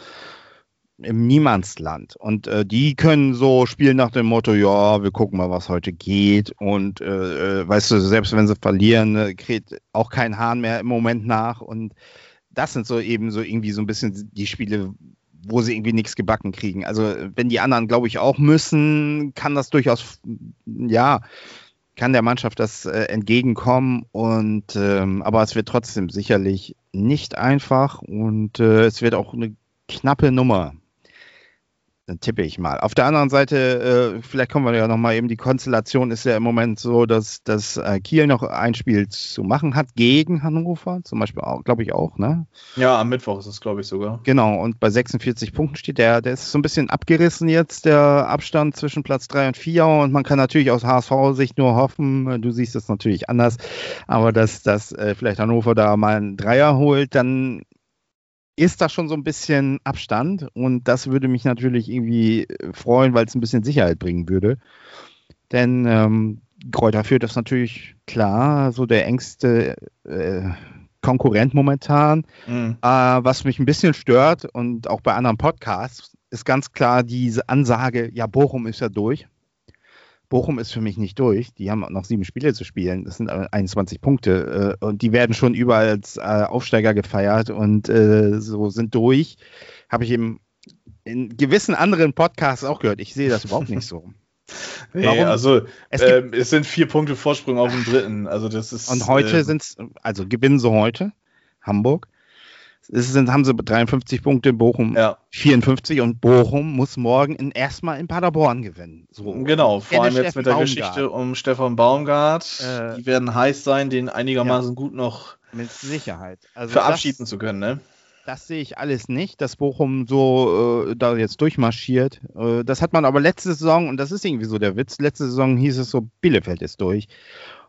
im Niemandsland. Und äh, die können so spielen nach dem Motto, ja, wir gucken mal, was heute geht. Und äh, äh, weißt du, selbst wenn sie verlieren, äh, kriegt auch kein Hahn mehr im Moment nach. Und das sind so eben so irgendwie so ein bisschen die Spiele, wo sie irgendwie nichts gebacken kriegen. Also wenn die anderen, glaube ich, auch müssen, kann das durchaus, ja, kann der Mannschaft das äh, entgegenkommen. Und ähm, aber es wird trotzdem sicherlich nicht einfach und äh, es wird auch eine knappe Nummer. Dann tippe ich mal. Auf der anderen Seite, äh, vielleicht kommen wir ja nochmal eben, die Konstellation ist ja im Moment so, dass, dass äh, Kiel noch ein Spiel zu machen hat gegen Hannover, zum Beispiel auch, glaube ich auch, ne? ja, am Mittwoch ist es, glaube ich, sogar. Genau, und bei 46 Punkten steht der, der ist so ein bisschen abgerissen jetzt, der Abstand zwischen Platz 3 und 4. Und man kann natürlich aus HSV-Sicht nur hoffen, du siehst es natürlich anders, aber dass, dass äh, vielleicht Hannover da mal einen Dreier holt, dann ist da schon so ein bisschen Abstand. Und das würde mich natürlich irgendwie äh, freuen, weil es ein bisschen Sicherheit bringen würde. Denn ähm, Kräuter führt das natürlich klar, so der engste äh, Konkurrent momentan. Mhm. Äh, was mich ein bisschen stört und auch bei anderen Podcasts ist ganz klar diese Ansage, ja, Bochum ist ja durch. Bochum ist für mich nicht durch. Die haben noch sieben Spiele zu spielen. Das sind äh, 21 Punkte. Äh, und die werden schon überall als äh, Aufsteiger gefeiert und äh, so sind durch. Habe ich eben in gewissen anderen Podcasts auch gehört. Ich sehe das überhaupt nicht so. Nee, Warum? also Es gibt, ähm, es sind vier Punkte Vorsprung auf dem dritten. Also das ist. und heute äh, sind es, also gewinnen sie heute, Hamburg. Es sind, haben sie 53 Punkte, Bochum Ja, 54 und Bochum muss morgen in, erstmal in Paderborn gewinnen. So. genau. Vor allem jetzt Steffen mit der Baumgart. Geschichte um Stefan Baumgart. Äh, die werden heiß sein, den einigermaßen gut noch Mit Sicherheit. Also verabschieden das, zu können, ne? das sehe ich alles nicht, dass Bochum so äh, da jetzt durchmarschiert. Äh, das hat man aber letzte Saison, und das ist irgendwie so der Witz, letzte Saison hieß es so, Bielefeld ist durch.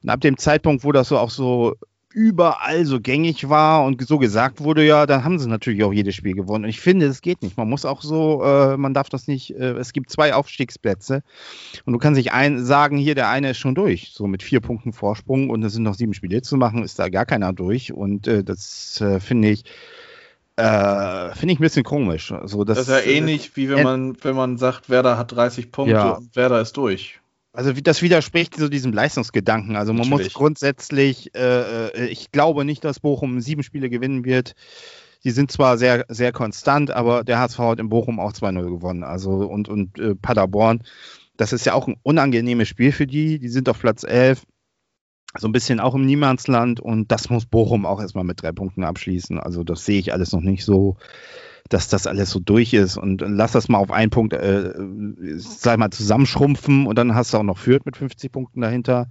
Und ab dem Zeitpunkt, wo das so auch so überall so gängig war und so gesagt wurde, ja, dann haben sie natürlich auch jedes Spiel gewonnen. Und ich finde, es geht nicht. Man muss auch so, äh, man darf das nicht, äh, es gibt zwei Aufstiegsplätze und du kannst nicht ein, sagen, hier, der eine ist schon durch, so mit vier Punkten Vorsprung und es sind noch sieben Spiele zu machen, ist da gar keiner durch. Und äh, das äh, finde ich, äh, finde ich ein bisschen komisch. Also das, Das ist ja ähnlich, wie wenn äh, man, wenn man sagt, Werder hat 30 Punkte Ja. und Werder ist durch. Also das widerspricht so diesem Leistungsgedanken. Also man muss Natürlich. grundsätzlich, äh, äh, ich glaube nicht, dass Bochum sieben Spiele gewinnen wird. Die sind zwar sehr, sehr konstant, aber der HSV hat in Bochum auch 2-0 gewonnen. Also und, und äh, Paderborn das ist ja auch ein unangenehmes Spiel für die. Die sind auf Platz 11, so ein bisschen auch im Niemandsland und das muss Bochum auch erstmal mit drei Punkten abschließen. Also das sehe ich alles noch nicht so, dass das alles so durch ist und lass das mal auf einen Punkt, äh, sag mal, zusammenschrumpfen und dann hast du auch noch Fürth mit 50 Punkten dahinter,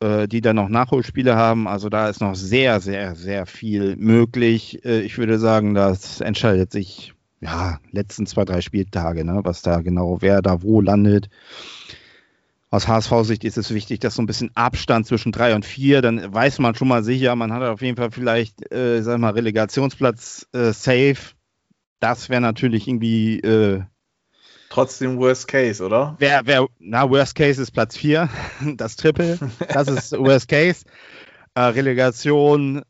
äh, die dann noch Nachholspiele haben. Also da ist noch sehr, sehr, sehr viel möglich. Äh, ich würde sagen, das entscheidet sich ja, letzten zwei, drei Spieltage, ne, was da genau, wer da wo landet. Aus HSV-Sicht ist es wichtig, dass so ein bisschen Abstand zwischen drei und vier, dann weiß man schon mal sicher, man hat auf jeden Fall vielleicht, äh, sag mal, Relegationsplatz äh, safe. Das wäre natürlich irgendwie. Äh, Trotzdem Worst Case, oder? Wer, wer, na, Worst Case ist Platz vier, das Triple. Das ist Worst Case. Äh, Relegation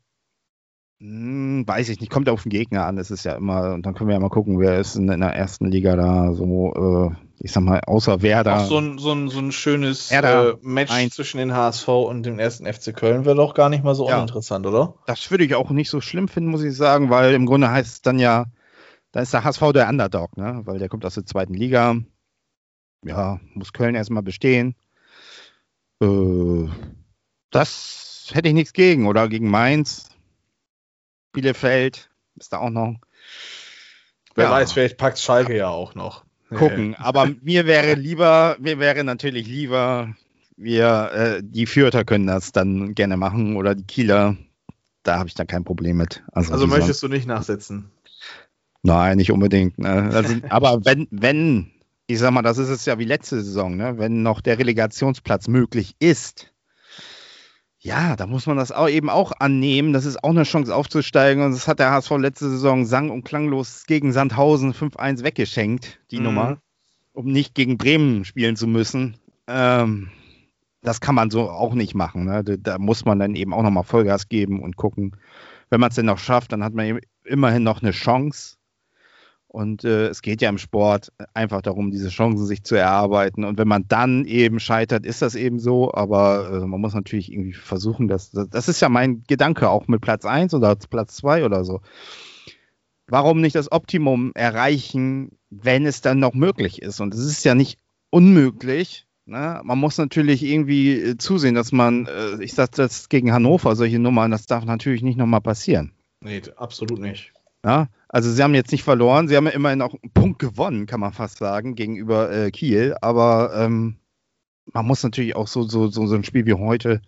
hm, weiß ich nicht, kommt auf den Gegner an. Es ist ja immer, und dann können wir ja mal gucken, wer ist in, in der ersten Liga da so, äh, ich sag mal, außer Werder. Auch so ein, so ein, so ein schönes äh, Match ein. zwischen den HSV und dem ersten FC Köln wäre doch gar nicht mal so ja. uninteressant, oder? Das würde ich auch nicht so schlimm finden, muss ich sagen, weil im Grunde heißt es dann ja, da ist der HSV der Underdog, ne? Weil der kommt aus der zweiten Liga. Ja, muss Köln erstmal bestehen. Äh, das hätte ich nichts gegen. Oder gegen Mainz Bielefeld ist da auch noch. Wer ja. weiß, vielleicht packt Schalke ja auch noch. Gucken. Aber mir wäre lieber, mir wäre natürlich lieber, wir, äh, die Fürther können das dann gerne machen oder die Kieler. Da habe ich dann kein Problem mit. Also, also möchtest du nicht nachsitzen? Nein, nicht unbedingt. Ne? Also, aber wenn, wenn, ich sag mal, das ist es ja wie letzte Saison, ne? wenn noch der Relegationsplatz möglich ist, ja, da muss man das auch eben auch annehmen. Das ist auch eine Chance aufzusteigen. Und das hat der HSV letzte Saison sang- und klanglos gegen Sandhausen 5-1 weggeschenkt, die mhm. Nummer, um nicht gegen Bremen spielen zu müssen. Ähm, das kann man so auch nicht machen. Ne? Da, da, muss man dann eben auch nochmal Vollgas geben und gucken. Wenn man es denn noch schafft, dann hat man immerhin noch eine Chance. Und äh, es geht ja im Sport einfach darum, diese Chancen sich zu erarbeiten. Und wenn man dann eben scheitert, ist das eben so. Aber äh, man muss natürlich irgendwie versuchen, dass, das ist ja mein Gedanke, auch mit Platz 1 oder Platz 2 oder so. Warum nicht das Optimum erreichen, wenn es dann noch möglich ist? Und es ist ja nicht unmöglich. Ne? Man muss natürlich irgendwie äh, zusehen, dass man, äh, ich sage das gegen Hannover, solche Nummern, das darf natürlich nicht nochmal passieren. Nee, absolut nicht. Ja, also sie haben jetzt nicht verloren, sie haben ja immerhin auch einen Punkt gewonnen, kann man fast sagen, gegenüber äh, Kiel. Aber ähm, man muss natürlich auch so, so, so, so ein Spiel wie heute,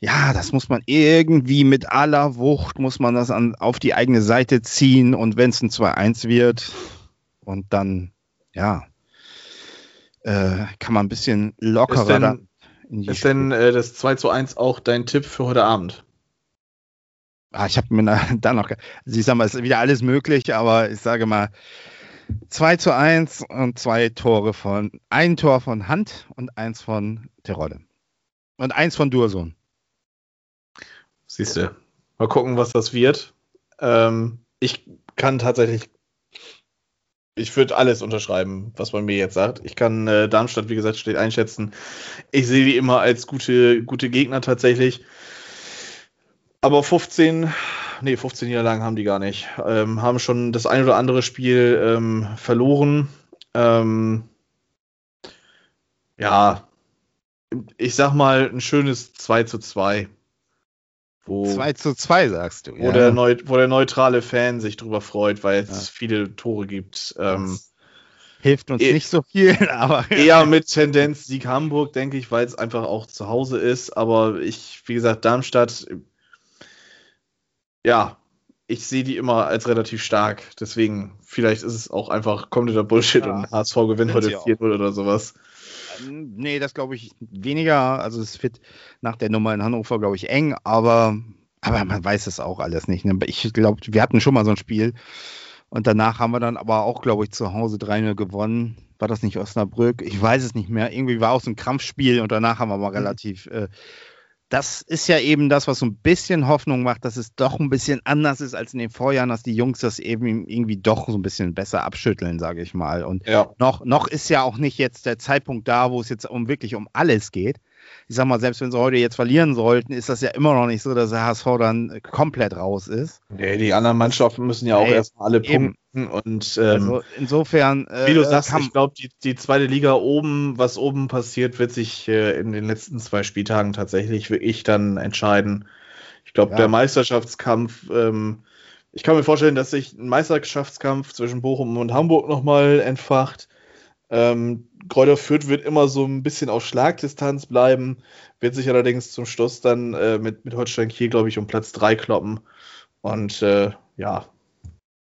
ja, das muss man irgendwie mit aller Wucht, muss man das an, auf die eigene Seite ziehen und wenn es ein 2-1 wird und dann, ja, äh, kann man ein bisschen lockerer ist denn, Ist denn äh, das 2 zu 1 auch dein Tipp für heute Abend? Ah, ich habe mir da noch, also ich sage mal, es ist wieder alles möglich, aber ich sage mal 2 zu 1 und zwei Tore von, ein Tor von Hand und eins von Terodde. Und eins von Dursun. Siehst du. Mal gucken, was das wird. Ähm, ich kann tatsächlich, ich würde alles unterschreiben, was man mir jetzt sagt. Ich kann äh, Darmstadt, wie gesagt, steht einschätzen. Ich sehe die immer als gute, gute Gegner tatsächlich. Aber 15, nee, 15 Niederlagen haben die gar nicht. Ähm, haben schon das ein oder andere Spiel ähm, verloren. Ähm, ja, ich sag mal ein schönes 2 zu 2. Wo, 2 zu 2 sagst du, wo, ja. der neu, wo der neutrale Fan sich drüber freut, weil es ja. viele Tore gibt. Ähm, hilft uns e nicht so viel, aber. Eher mit Tendenz Sieg Hamburg, denke ich, weil es einfach auch zu Hause ist. Aber ich, wie gesagt, Darmstadt ja, ich sehe die immer als relativ stark. Deswegen, vielleicht ist es auch einfach kompletter Bullshit ja, und HSV gewinnt heute 4-0 oder sowas. Ähm, nee, das glaube ich weniger. Also es wird nach der Nummer in Hannover, glaube ich, eng, aber, aber man weiß es auch alles nicht. Ne? Ich glaube, wir hatten schon mal so ein Spiel und danach haben wir dann aber auch, glaube ich, zu Hause 3-0 gewonnen. War das nicht Osnabrück? Ich weiß es nicht mehr. Irgendwie war auch so ein Krampfspiel und danach haben wir mal mhm. relativ äh, das ist ja eben das, was so ein bisschen Hoffnung macht, dass es doch ein bisschen anders ist als in den Vorjahren, dass die Jungs das eben irgendwie doch so ein bisschen besser abschütteln, sage ich mal. Und ja. noch, noch ist ja auch nicht jetzt der Zeitpunkt da, wo es jetzt um wirklich um alles geht. Ich sag mal, selbst wenn sie heute jetzt verlieren sollten, ist das ja immer noch nicht so, dass der HSV dann komplett raus ist. Nee, die anderen Mannschaften müssen ja auch Nee, erstmal alle eben. punkten und ähm, Also insofern. Äh, wie du sagst, ich glaube, die, die zweite Liga oben, was oben passiert, wird sich äh, in den letzten zwei Spieltagen tatsächlich wirklich dann entscheiden. Ich glaube, Ja. der Meisterschaftskampf, ähm, ich kann mir vorstellen, dass sich ein Meisterschaftskampf zwischen Bochum und Hamburg nochmal entfacht. Ähm, Kräuter Fürth wird immer so ein bisschen auf Schlagdistanz bleiben, wird sich allerdings zum Schluss dann äh, mit, mit Holstein Kiel, glaube ich, um Platz 3 kloppen. Und äh, ja,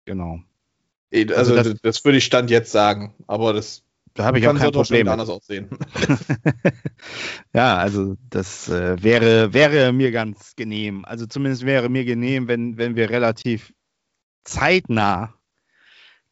genau. also, Also das, das- würde ich Stand jetzt sagen, aber das Da habe ich auch kein Problem anders aussehen. Ja, also das äh, wäre, wäre mir ganz genehm. Also zumindest wäre mir genehm, wenn, wenn wir relativ zeitnah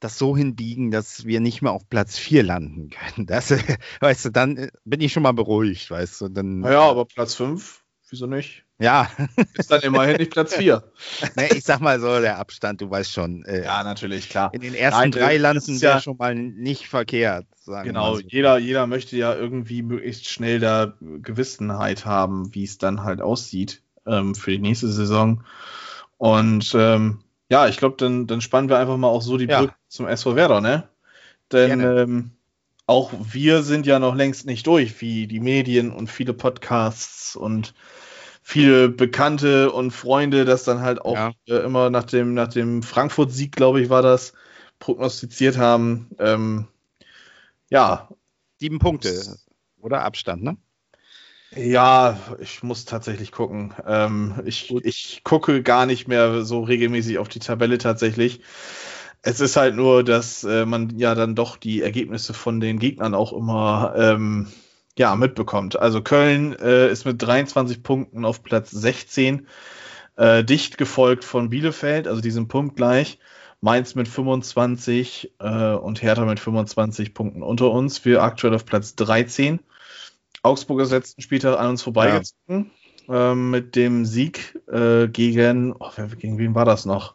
das so hinbiegen, dass wir nicht mehr auf Platz 4 landen können. Das, äh, weißt du, dann äh, bin ich schon mal beruhigt, weißt du. Dann, Naja, aber Platz 5, wieso nicht? ja, Ist dann immerhin nicht Platz 4. ne, ich sag mal so, der Abstand, du weißt schon. Äh, Ja, natürlich, klar. In den ersten Nein, drei das landen ja- schon mal nicht verkehrt, Genau, so. jeder, jeder möchte ja irgendwie möglichst schnell da Gewissenheit haben, wie es dann halt aussieht ähm, für die nächste Saison. Und ähm, ja, ich glaube, dann, dann spannen wir einfach mal auch so die Ja. Brücke zum SV Werder, ne? Denn ähm, auch wir sind ja noch längst nicht durch, wie die Medien und viele Podcasts und viele Bekannte und Freunde das dann halt auch Ja. äh, immer nach dem, nach dem Frankfurt-Sieg, glaube ich, war das, prognostiziert haben. Ähm, ja, Sieben Punkte oder Abstand, ne? Ja, ich muss tatsächlich gucken. Ähm, ich, ich gucke gar nicht mehr so regelmäßig auf die Tabelle tatsächlich. Es ist halt nur, dass äh, man ja dann doch die Ergebnisse von den Gegnern auch immer ähm, ja, mitbekommt. Also Köln äh, ist mit 23 Punkten auf Platz 16, äh, dicht gefolgt von Bielefeld, also diesen Punkt gleich. Mainz mit 25 äh, und Hertha mit 25 Punkten unter uns. Wir aktuell auf Platz 13. Augsburg ist letzten Spieltag an uns vorbeigezogen. Ähm, mit dem Sieg äh, gegen, oh, gegen wen war das noch?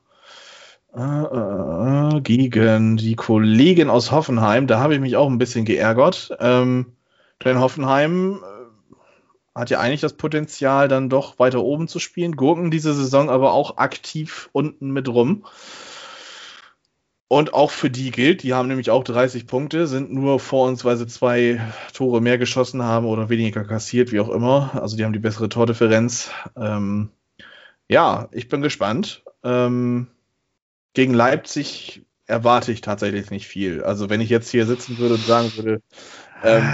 Äh, äh, äh, gegen die Kollegin aus Hoffenheim. Da habe ich mich auch ein bisschen geärgert. Ähm, denn Hoffenheim äh, hat ja eigentlich das Potenzial, dann doch weiter oben zu spielen. Gurken diese Saison aber auch aktiv unten mit rum. Und auch für die gilt, die haben nämlich auch 30 Punkte, sind nur vor uns, weil sie zwei Tore mehr geschossen haben oder weniger kassiert, wie auch immer. Also die haben die bessere Tordifferenz. Ähm, ja, ich bin gespannt. Ähm, gegen Leipzig erwarte ich tatsächlich nicht viel. Also wenn ich jetzt hier sitzen würde und sagen würde, ähm,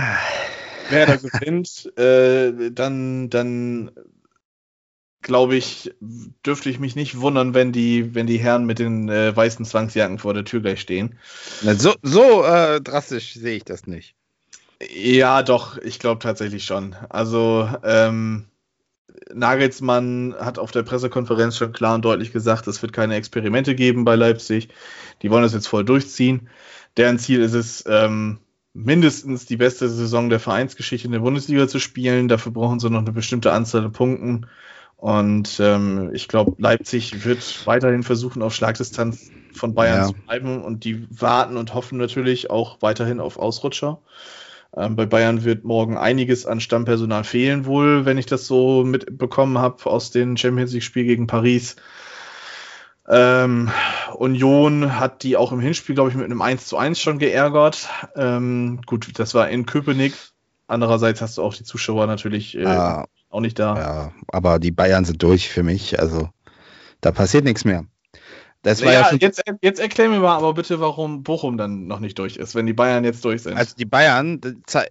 wer da gewinnt, äh, dann, dann glaube ich, dürfte ich mich nicht wundern, wenn die, wenn die Herren mit den äh, weißen Zwangsjacken vor der Tür gleich stehen. Na, so so äh, drastisch sehe ich das nicht. Ja, doch, ich glaube tatsächlich schon. Also, ähm, Nagelsmann hat auf der Pressekonferenz schon klar und deutlich gesagt, es wird keine Experimente geben bei Leipzig. Die wollen das jetzt voll durchziehen. Deren Ziel ist es, ähm, mindestens die beste Saison der Vereinsgeschichte in der Bundesliga zu spielen. Dafür brauchen sie noch eine bestimmte Anzahl an Punkten. Und ähm, ich glaube, Leipzig wird weiterhin versuchen, auf Schlagdistanz von Bayern Ja. zu bleiben. Und die warten und hoffen natürlich auch weiterhin auf Ausrutscher. Ähm, bei Bayern wird morgen einiges an Stammpersonal fehlen, wohl, wenn ich das so mitbekommen habe aus dem Champions League-Spiel gegen Paris. Ähm, Union hat die auch im Hinspiel, glaube ich, mit einem 1 zu 1 schon geärgert. Ähm, gut, das war in Köpenick. Andererseits hast du auch die Zuschauer natürlich äh, Ah, auch nicht da. ja, aber die Bayern sind durch für mich. Also da passiert nichts mehr. Das war ja, schon. jetzt, jetzt erklär mir mal aber bitte, warum Bochum dann noch nicht durch ist, wenn die Bayern jetzt durch sind. Also die Bayern,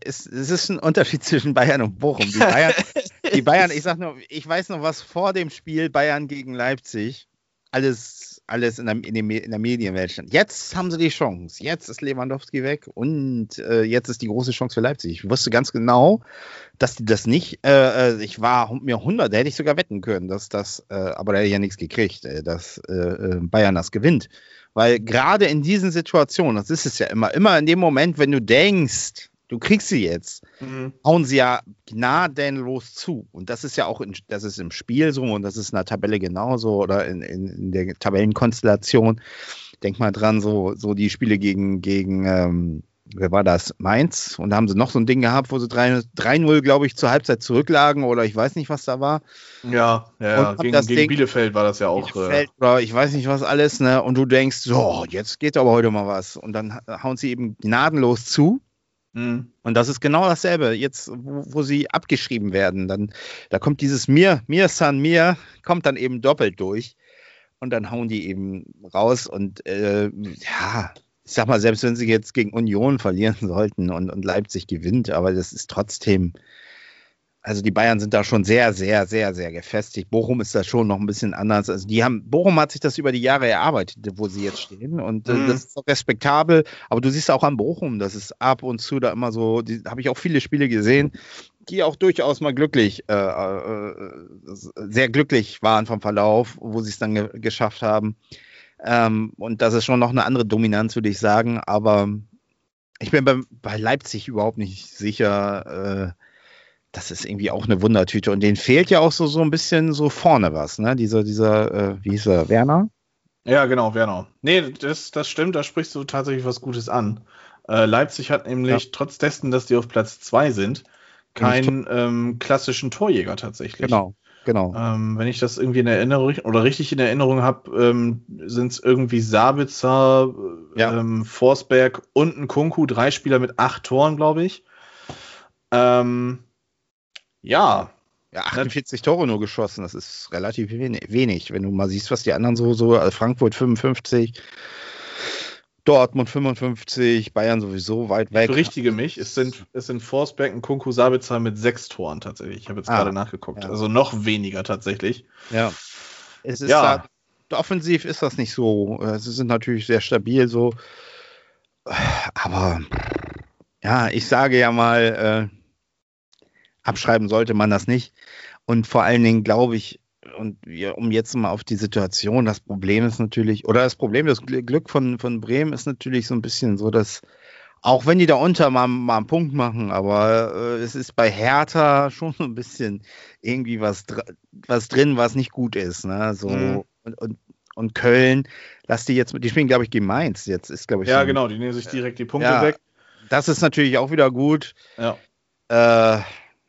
es ist ein Unterschied zwischen Bayern und Bochum. Die Bayern, die Bayern, ich sag nur, ich weiß noch was vor dem Spiel Bayern gegen Leipzig. Alles, alles in der, in, der Medienwelt stand. Jetzt haben sie die Chance. Jetzt ist Lewandowski weg und äh, jetzt ist die große Chance für Leipzig. Ich wusste ganz genau, dass die das nicht, äh, äh, ich war mir 100, da hätte ich sogar wetten können, dass das, äh, aber da hätte ich ja nichts gekriegt, äh, dass äh, Bayern das gewinnt. Weil gerade in diesen Situationen, das ist es ja immer, immer in dem Moment, wenn du denkst, du kriegst sie jetzt, Mhm. hauen sie ja gnadenlos zu. Und das ist ja auch in, das ist im Spiel so und das ist in der Tabelle genauso oder in, in, in der Tabellenkonstellation. Denk mal dran, so, so die Spiele gegen, gegen, ähm, wer war das? Mainz. Und da haben sie noch so ein Ding gehabt, wo sie 3-0, glaube ich, zur Halbzeit zurücklagen oder ich weiß nicht, was da war. Ja, ja, gegen, gegen Ding, Bielefeld war das ja auch. Bielefeld, äh, oder ich weiß nicht, was alles, ne? Und du denkst, so, jetzt geht aber heute mal was. Und dann hauen sie eben gnadenlos zu. Mhm. Und das ist genau dasselbe, jetzt, wo, wo, sie abgeschrieben werden. Dann, da kommt dieses Mir, Mir, San, Mir, kommt dann eben doppelt durch. Und dann hauen die eben raus. Und äh, ja, ich sag mal, selbst wenn sie jetzt gegen Union verlieren sollten und, und Leipzig gewinnt, aber das ist trotzdem, also die Bayern sind da schon sehr, sehr, sehr, sehr gefestigt. Bochum ist da schon noch ein bisschen anders. Also die haben, Bochum hat sich das über die Jahre erarbeitet, wo sie jetzt stehen. Und äh, mhm. das ist respektabel. Aber du siehst auch an Bochum, das ist ab und zu da immer so, da habe ich auch viele Spiele gesehen, die auch durchaus mal glücklich, äh, äh, sehr glücklich waren vom Verlauf, wo sie es dann ge geschafft haben. Ähm, und das ist schon noch eine andere Dominanz, würde ich sagen. Aber ich bin bei, bei Leipzig überhaupt nicht sicher. Äh, das ist irgendwie auch eine Wundertüte. Und denen fehlt ja auch so, so ein bisschen so vorne was, ne? Dieser, dieser, äh, wie hieß er, Werner? Ja, genau, Werner. Nee, das, das stimmt, da sprichst du tatsächlich was Gutes an. Äh, Leipzig hat nämlich, ja. trotz dessen, dass die auf Platz 2 sind, keinen ähm, klassischen Torjäger tatsächlich. Genau. Genau. Ähm, wenn ich das irgendwie in Erinnerung oder richtig in Erinnerung habe, ähm, sind es irgendwie Sabitzer, ja. ähm, Forsberg und ein Kunku, drei Spieler mit acht Toren, glaube ich. Ähm, ja. Ja, 48 Tore nur geschossen, das ist relativ wenig. Wenn du mal siehst, was die anderen so, so also Frankfurt 55, Dortmund 55, Bayern sowieso weit weg. Ich berichtige mich, es sind, es sind Forsberg und Kunku Sabitzer mit sechs Toren tatsächlich. Ich habe jetzt ah, gerade nachgeguckt. Ja. Also noch weniger tatsächlich. Ja. Es ist ja. Da, offensiv ist das nicht so. Sie sind natürlich sehr stabil so. Aber ja, ich sage ja mal, äh, abschreiben sollte man das nicht. Und vor allen Dingen glaube ich, und wir, um jetzt mal auf die Situation, das Problem ist natürlich, oder das Problem, das Glück von, von Bremen ist natürlich so ein bisschen so, dass auch wenn die da unter mal, mal einen Punkt machen, aber äh, es ist bei Hertha schon so ein bisschen irgendwie was, was drin, was nicht gut ist. Ne? So, mhm. und, und, und Köln, lass die jetzt, die spielen, glaube ich, gegen Mainz jetzt, ist, glaube ich. Ja, so, genau, die nehmen sich direkt die Punkte ja, weg. Das ist natürlich auch wieder gut. Ja. Äh,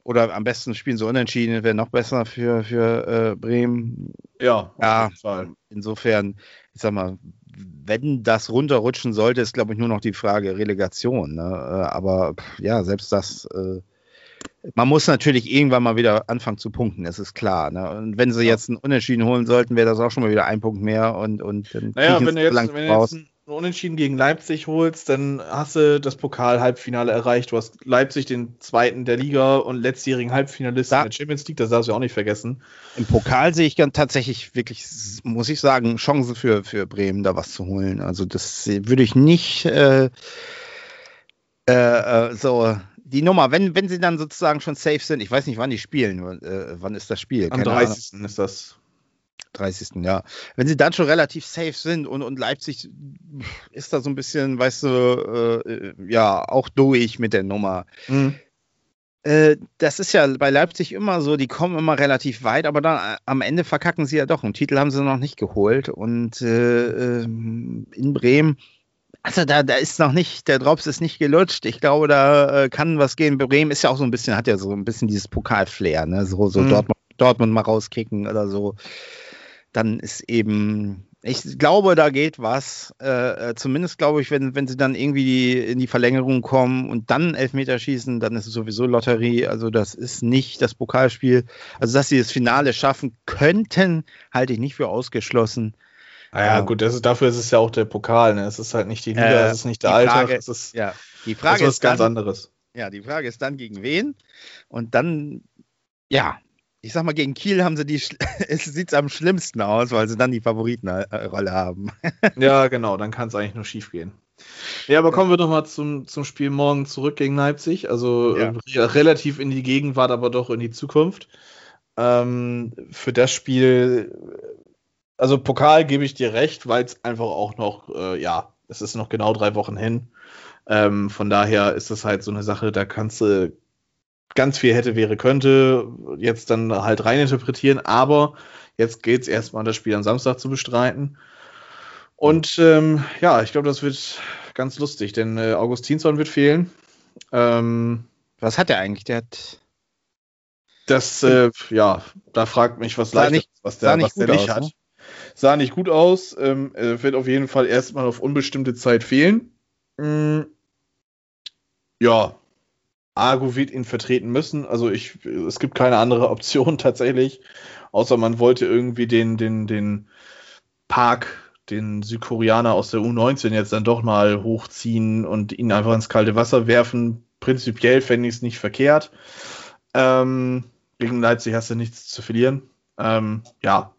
oder am besten spielen sie unentschieden, wäre noch besser für, für äh, Bremen. Ja, ja insofern, ich sag mal, wenn das runterrutschen sollte, ist, glaube ich, nur noch die Frage Relegation. Ne? Äh, aber ja, selbst das, äh, man muss natürlich irgendwann mal wieder anfangen zu punkten, das ist klar. Ne? Und wenn sie jetzt einen Unentschieden holen sollten, wäre das auch schon mal wieder ein Punkt mehr und, und dann naja, wenn du jetzt, wenn du jetzt Unentschieden gegen Leipzig holst, dann hast du das Pokal-Halbfinale erreicht. Du hast Leipzig, den zweiten der Liga und letztjährigen Halbfinalisten da, der Champions League, das darfst du auch nicht vergessen. Im Pokal sehe ich ganz tatsächlich wirklich, muss ich sagen, Chancen für, für Bremen, da was zu holen. Also das würde ich nicht äh, äh, äh, so die Nummer, wenn, wenn sie dann sozusagen schon safe sind, ich weiß nicht, wann die spielen, äh, wann ist das Spiel? Am 30. Ahnung. ist das. 30. Ja. Wenn sie dann schon relativ safe sind und, und Leipzig ist da so ein bisschen, weißt du, äh, ja, auch durch mit der Nummer. Mhm. Äh, das ist ja bei Leipzig immer so, die kommen immer relativ weit, aber dann äh, am Ende verkacken sie ja doch. Einen Titel haben sie noch nicht geholt. Und äh, ähm, in Bremen, also da, da ist noch nicht, der Drops ist nicht gelutscht. Ich glaube, da äh, kann was gehen. Bremen ist ja auch so ein bisschen, hat ja so ein bisschen dieses Pokalflair, ne? So, so mhm. Dortmund, Dortmund mal rauskicken oder so dann ist eben, ich glaube, da geht was. Äh, äh, zumindest glaube ich, wenn, wenn sie dann irgendwie in die Verlängerung kommen und dann Elfmeter schießen, dann ist es sowieso Lotterie. Also das ist nicht das Pokalspiel. Also dass sie das Finale schaffen könnten, halte ich nicht für ausgeschlossen. Naja, äh, gut, ist, dafür ist es ja auch der Pokal. Ne? Es ist halt nicht die Liga, äh, es ist nicht der Alltag. Es ist, ja, die Frage ist, ist ganz dann, anderes. Ja, die Frage ist dann gegen wen? Und dann, ja, ich sag mal, gegen Kiel haben sie die, es sieht am schlimmsten aus, weil sie dann die Favoritenrolle haben. ja, genau, dann kann es eigentlich nur schief gehen. Ja, aber kommen wir doch mal zum, zum Spiel morgen zurück gegen Leipzig. Also ja. äh, relativ in die Gegenwart, aber doch in die Zukunft. Ähm, für das Spiel, also Pokal gebe ich dir recht, weil es einfach auch noch, äh, ja, es ist noch genau drei Wochen hin. Ähm, von daher ist das halt so eine Sache, da kannst du ganz viel hätte, wäre, könnte, jetzt dann halt reininterpretieren, aber jetzt geht es erstmal, das Spiel am Samstag zu bestreiten. Und ähm, ja, ich glaube, das wird ganz lustig, denn äh, Augustinsson wird fehlen. Ähm, Was hat er eigentlich? Der hat. das, äh, ja, da fragt mich, was leicht nicht- was der, nicht was der nicht aus, hat. ne? Sah nicht gut aus, ähm, äh, wird auf jeden Fall erstmal auf unbestimmte Zeit fehlen. Mm, ja, Argo wird ihn vertreten müssen. Also ich, es gibt keine andere Option tatsächlich, außer man wollte irgendwie den, den, den Park, den Südkoreaner aus der U19 jetzt dann doch mal hochziehen und ihn einfach ins kalte Wasser werfen. Prinzipiell fände ich es nicht verkehrt. Ähm, gegen Leipzig hast du nichts zu verlieren. Ähm, ja.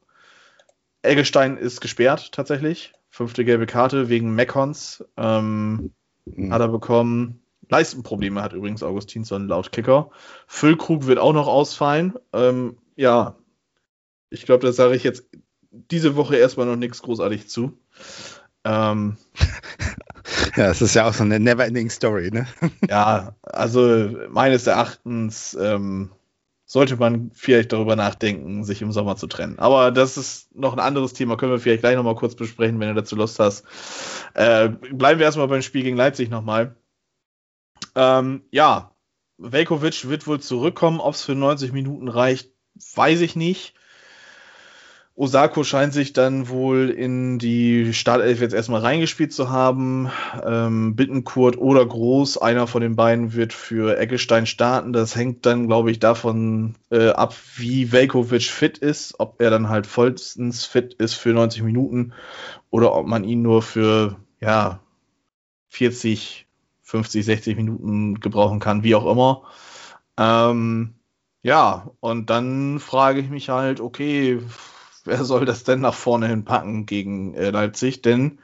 Eggestein ist gesperrt tatsächlich. Fünfte gelbe Karte wegen Mekons. Ähm, Hm. hat er bekommen. Leistenprobleme hat übrigens Augustinsson laut Kicker. Füllkrug wird auch noch ausfallen. Ähm, ja, ich glaube, da sage ich jetzt diese Woche erstmal noch nichts großartig zu. Ähm, Ja, das ist ja auch so eine never-ending Story, ne? ja, also meines Erachtens ähm, sollte man vielleicht darüber nachdenken, sich im Sommer zu trennen. Aber das ist noch ein anderes Thema, können wir vielleicht gleich nochmal kurz besprechen, wenn du dazu Lust hast. Äh, bleiben wir erstmal beim Spiel gegen Leipzig nochmal. Ähm, ja, Velkovic wird wohl zurückkommen. Ob es für 90 Minuten reicht, weiß ich nicht. Osako scheint sich dann wohl in die Startelf jetzt erstmal reingespielt zu haben. Ähm, Bittenkurt oder Groß, einer von den beiden wird für Eggestein starten. Das hängt dann, glaube ich, davon äh, ab, wie Velkovic fit ist, ob er dann halt vollstens fit ist für 90 Minuten oder ob man ihn nur für ja 40, 50, 60 Minuten gebrauchen kann, wie auch immer. Ähm, ja, und dann frage ich mich halt, okay, wer soll das denn nach vorne hin packen gegen äh, Leipzig? Denn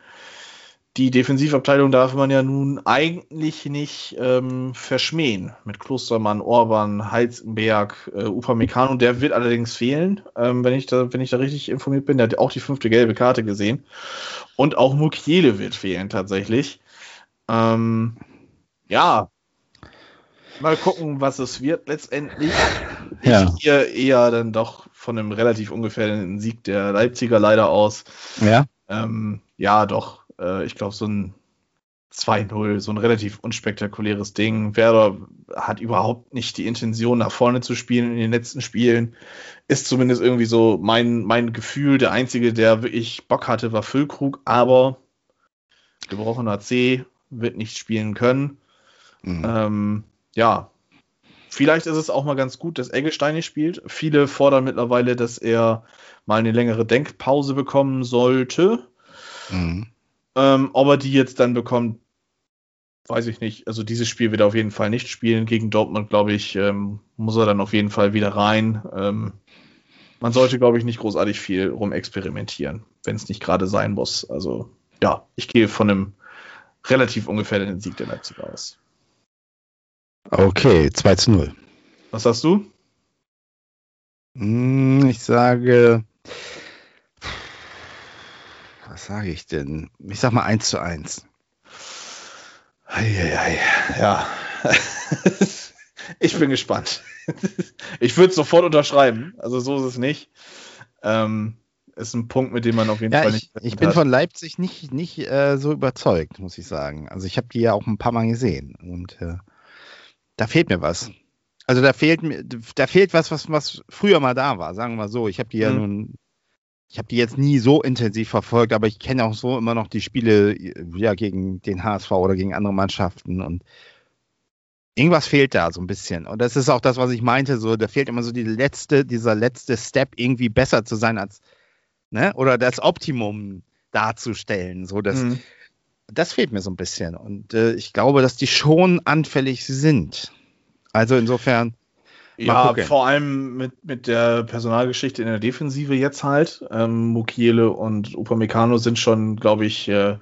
die Defensivabteilung darf man ja nun eigentlich nicht ähm, verschmähen. Mit Klostermann, Orban, Heizenberg, äh, Upamecano, der wird allerdings fehlen, ähm, wenn, ich da, wenn ich da richtig informiert bin. Der hat auch die fünfte gelbe Karte gesehen. Und auch Mukiele wird fehlen tatsächlich. Ähm, ja, mal gucken, was es wird letztendlich. Ja. Ich gehe eher dann doch von einem relativ ungefährlichen Sieg der Leipziger leider aus. Ja. Ähm, ja, doch. Äh, ich glaube, so ein 2-0, so ein relativ unspektakuläres Ding. Werder hat überhaupt nicht die Intention, nach vorne zu spielen in den letzten Spielen. Ist zumindest irgendwie so mein, mein Gefühl. Der Einzige, der wirklich Bock hatte, war Füllkrug, aber gebrochener C wird nicht spielen können. Mhm. Ähm, ja, vielleicht ist es auch mal ganz gut, dass Eggestein nicht spielt. Viele fordern mittlerweile, dass er mal eine längere Denkpause bekommen sollte. Mhm. Ähm, ob er die jetzt dann bekommt, weiß ich nicht. Also dieses Spiel wird er auf jeden Fall nicht spielen. Gegen Dortmund, glaube ich, ähm, muss er dann auf jeden Fall wieder rein. Ähm, man sollte, glaube ich, nicht großartig viel rumexperimentieren, wenn es nicht gerade sein muss. Also ja, ich gehe von einem relativ ungefährlichen Sieg der Leipziger aus. Okay, 2 zu 0. Was sagst du? Hm, Ich sage. Was sage ich denn? Ich sag mal 1 zu 1. Eieiei, ja. ich bin gespannt. ich würde es sofort unterschreiben. Also so ist es nicht. Ähm, ist ein Punkt, mit dem man auf jeden Ja, Fall ich, nicht. ich bin hat. von Leipzig nicht, nicht äh, so überzeugt, muss ich sagen. Also ich habe die ja auch ein paar Mal gesehen und äh, da fehlt mir was. Also da fehlt mir, da fehlt was, was, was früher mal da war, sagen wir mal so. Ich habe die ja Mhm. nun, ich habe die jetzt nie so intensiv verfolgt, aber ich kenne auch so immer noch die Spiele ja gegen den HSV oder gegen andere Mannschaften und irgendwas fehlt da so ein bisschen. Und das ist auch das, was ich meinte, so, da fehlt immer so die letzte, dieser letzte Step, irgendwie besser zu sein als, ne, oder das Optimum darzustellen. So, das, Mhm. Das fehlt mir so ein bisschen. Und äh, ich glaube, dass die schon anfällig sind. Also insofern, Ja, gucken. vor allem mit, mit der Personalgeschichte in der Defensive jetzt halt. Ähm, Mukiele und Upamecano sind schon, glaube ich, äh,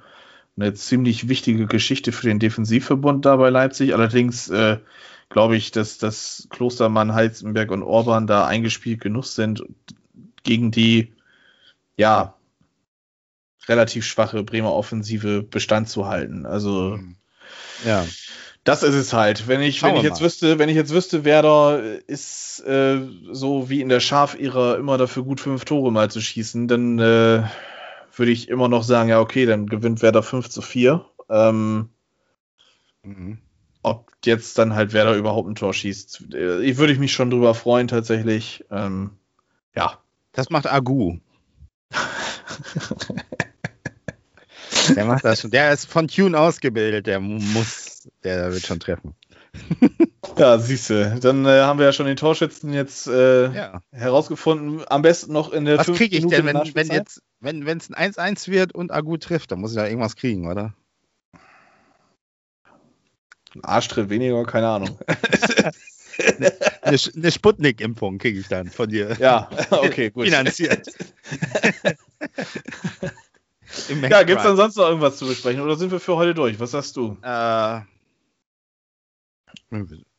eine ziemlich wichtige Geschichte für den Defensivverbund da bei Leipzig. Allerdings äh, glaube ich, dass, dass Klostermann, Heizenberg und Orban da eingespielt genug sind, gegen die, ja, relativ schwache Bremer Offensive Bestand zu halten. Also, ja. das ist es halt. Wenn ich, Schauen wenn ich jetzt mal. wüsste, wenn ich jetzt wüsste, Werder ist äh, so wie in der Schaf-Ära immer dafür gut, fünf Tore mal zu schießen, dann äh, würde ich immer noch sagen, ja, okay, dann gewinnt Werder 5 zu 4. Ähm, mhm. Ob jetzt dann halt Werder überhaupt ein Tor schießt, äh, ich würde ich mich schon drüber freuen, tatsächlich. Ähm, ja. Das macht Agu. der macht das schon. Der ist von Tune ausgebildet, der muss, der wird schon treffen. Ja, siehst du. Dann äh, haben wir ja schon den Torschützen jetzt äh, ja. herausgefunden. Am besten noch in der Was kriege ich denn, wenn, wenn jetzt, wenn es ein 1-1 wird und Agu trifft, dann muss ich da irgendwas kriegen, oder? Ein Arschtritt weniger, keine Ahnung. eine, eine Sputnik-Impfung kriege ich dann von dir. Ja, okay, gut. Finanziert. Ja, gibt es dann sonst noch irgendwas zu besprechen oder sind wir für heute durch? Was sagst du? Äh,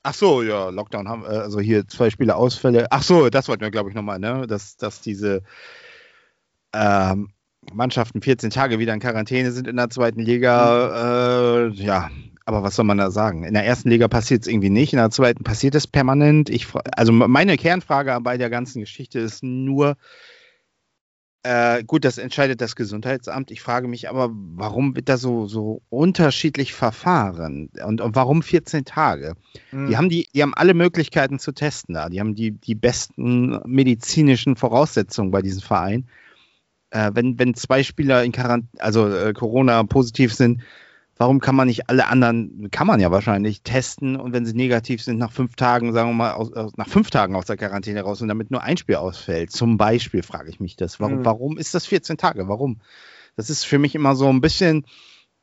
Ach so, ja, Lockdown haben, äh, also hier zwei Spiele Ausfälle. Ach so, das wollten wir, glaube ich, nochmal, ne? Dass, dass diese ähm, Mannschaften 14 Tage wieder in Quarantäne sind in der zweiten Liga. Äh, ja, aber was soll man da sagen? In der ersten Liga passiert es irgendwie nicht, in der zweiten passiert es permanent. Ich, also meine Kernfrage bei der ganzen Geschichte ist nur, äh, gut, das entscheidet das Gesundheitsamt. Ich frage mich aber, warum wird da so, so unterschiedlich verfahren? Und, und warum 14 Tage? Mhm. Die, haben die, die haben alle Möglichkeiten zu testen da. Die haben die, die besten medizinischen Voraussetzungen bei diesem Verein. Äh, wenn, wenn zwei Spieler in Quarant also äh, Corona positiv sind, warum kann man nicht alle anderen, kann man ja wahrscheinlich testen und wenn sie negativ sind, nach fünf Tagen, sagen wir mal, aus, nach fünf Tagen aus der Quarantäne raus und damit nur ein Spiel ausfällt. Zum Beispiel frage ich mich das. Warum, mhm. warum ist das 14 Tage? Warum? Das ist für mich immer so ein bisschen,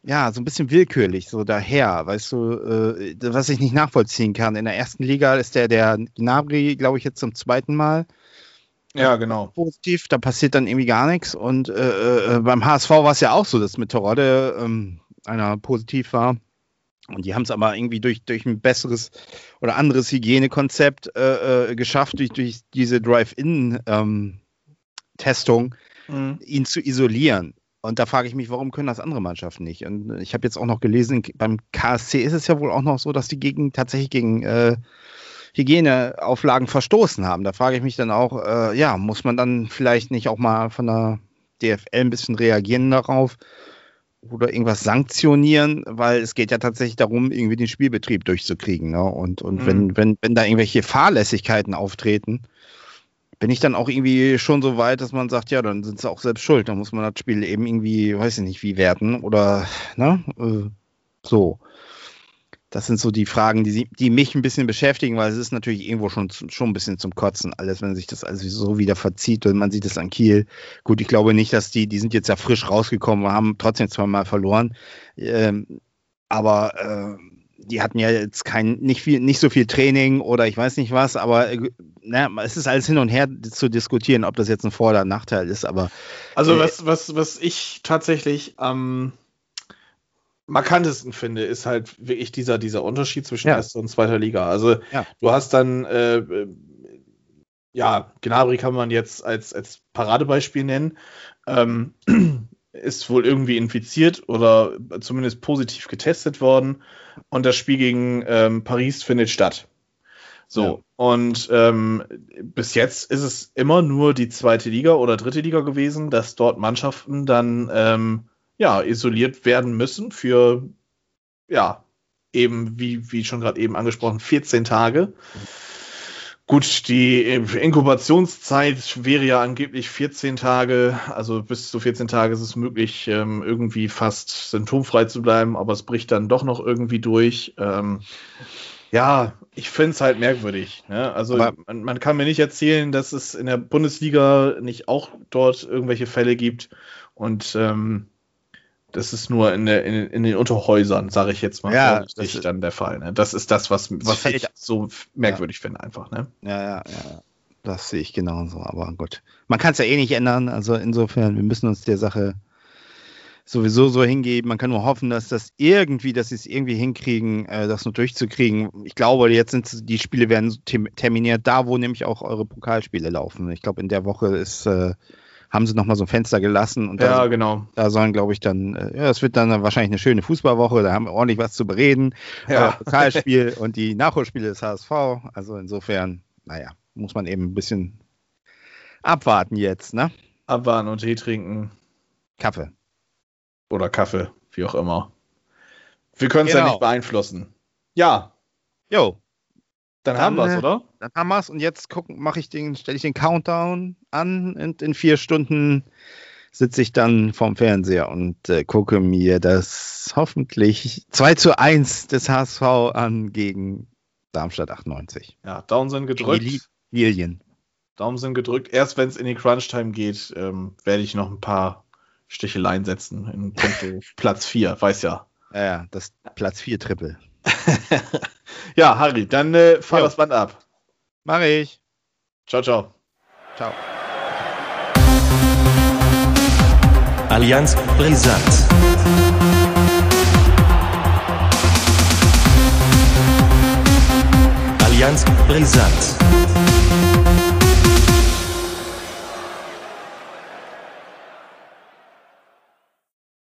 ja, so ein bisschen willkürlich, so daher, weißt du, äh, was ich nicht nachvollziehen kann. In der ersten Liga ist der, der Gnabry, glaube ich, jetzt zum zweiten Mal. Ja, genau. Positiv, da passiert dann irgendwie gar nichts. Und äh, äh, beim HSV war es ja auch so, dass mit Torode ähm, einer positiv war. Und die haben es aber irgendwie durch, durch ein besseres oder anderes Hygienekonzept äh, äh, geschafft, durch, durch diese Drive-In-Testung, ähm, mhm. ihn zu isolieren. Und da frage ich mich, warum können das andere Mannschaften nicht? Und ich habe jetzt auch noch gelesen, beim KSC ist es ja wohl auch noch so, dass die gegen, tatsächlich gegen äh, Hygieneauflagen verstoßen haben. Da frage ich mich dann auch, äh, ja, muss man dann vielleicht nicht auch mal von der DFL ein bisschen reagieren darauf? Oder irgendwas sanktionieren, weil es geht ja tatsächlich darum, irgendwie den Spielbetrieb durchzukriegen. Ne? Und, und mhm. wenn, wenn, wenn da irgendwelche Fahrlässigkeiten auftreten, bin ich dann auch irgendwie schon so weit, dass man sagt, ja, dann sind sie auch selbst schuld. Dann muss man das Spiel eben irgendwie, weiß ich nicht, wie werten oder ne? Äh, so das sind so die Fragen, die, die mich ein bisschen beschäftigen, weil es ist natürlich irgendwo schon, schon ein bisschen zum Kotzen alles, wenn sich das alles so wieder verzieht und man sieht es an Kiel. Gut, ich glaube nicht, dass die, die sind jetzt ja frisch rausgekommen, haben trotzdem zweimal verloren. Ähm, aber äh, die hatten ja jetzt kein, nicht viel, nicht so viel Training oder ich weiß nicht was, aber äh, na, es ist alles hin und her zu diskutieren, ob das jetzt ein Vor- oder Nachteil ist, aber. Also äh, was, was, was ich tatsächlich am ähm markantesten finde, ist halt wirklich dieser, dieser Unterschied zwischen ja. erster und zweiter Liga. Also ja. du hast dann, äh, ja, Gnabry kann man jetzt als, als Paradebeispiel nennen, ähm, ist wohl irgendwie infiziert oder zumindest positiv getestet worden und das Spiel gegen ähm, Paris findet statt. So, ja. und ähm, bis jetzt ist es immer nur die zweite Liga oder dritte Liga gewesen, dass dort Mannschaften dann ähm, ja, isoliert werden müssen für, ja, eben, wie, wie schon gerade eben angesprochen, 14 Tage. Gut, die Inkubationszeit wäre ja angeblich 14 Tage, also bis zu 14 Tage ist es möglich, ähm, irgendwie fast symptomfrei zu bleiben, aber es bricht dann doch noch irgendwie durch. Ähm, ja, ich finde es halt merkwürdig. Ne? Also man, man, kann mir nicht erzählen, dass es in der Bundesliga nicht auch dort irgendwelche Fälle gibt. Und ähm, das ist nur in, der, in, in den Unterhäusern, sage ich jetzt mal, ja, das ist dann der Fall. Ne? Das ist das, was, was ich so merkwürdig ja. finde, einfach. Ne? Ja, ja, ja. Das sehe ich genauso, aber gut. Man kann es ja eh nicht ändern, also insofern, wir müssen uns der Sache sowieso so hingeben. Man kann nur hoffen, dass das irgendwie, dass sie es irgendwie hinkriegen, äh, das nur durchzukriegen. Ich glaube, jetzt sind die Spiele werden terminiert, da wo nämlich auch eure Pokalspiele laufen. Ich glaube, in der Woche ist äh, haben sie nochmal so ein Fenster gelassen. Und ja, da, genau. Da sollen, glaube ich, dann, äh, ja, es wird dann wahrscheinlich eine schöne Fußballwoche, da haben wir ordentlich was zu bereden. Ja. Äh, Pokalspiel und die Nachholspiele des HSV. Also insofern, naja, muss man eben ein bisschen abwarten jetzt, ne? Abwarten und Tee trinken. Kaffee. Oder Kaffee, wie auch immer. Wir können es ja Genau. nicht beeinflussen. Ja, Jo, dann, Dann, haben wir es, äh, oder? dann haben wir's. Und jetzt gucken, mache ich den, stelle ich den Countdown an und in vier Stunden sitze ich dann vorm Fernseher und äh, gucke mir das hoffentlich 2 zu 1 des HSV an gegen Darmstadt 98. Ja, Daumen sind gedrückt. Lilien. Daumen sind gedrückt. Erst wenn es in die Crunch-Time geht, ähm, werde ich noch ein paar Sticheleien setzen in puncto Platz 4, weiß ja. Ja, ja, das Platz 4 Triple. Ja, Harry, dann äh, fahr Jo. das Band ab. Mache ich. Ciao, ciao. Ciao. Allianz Brisant. Allianz Brisant.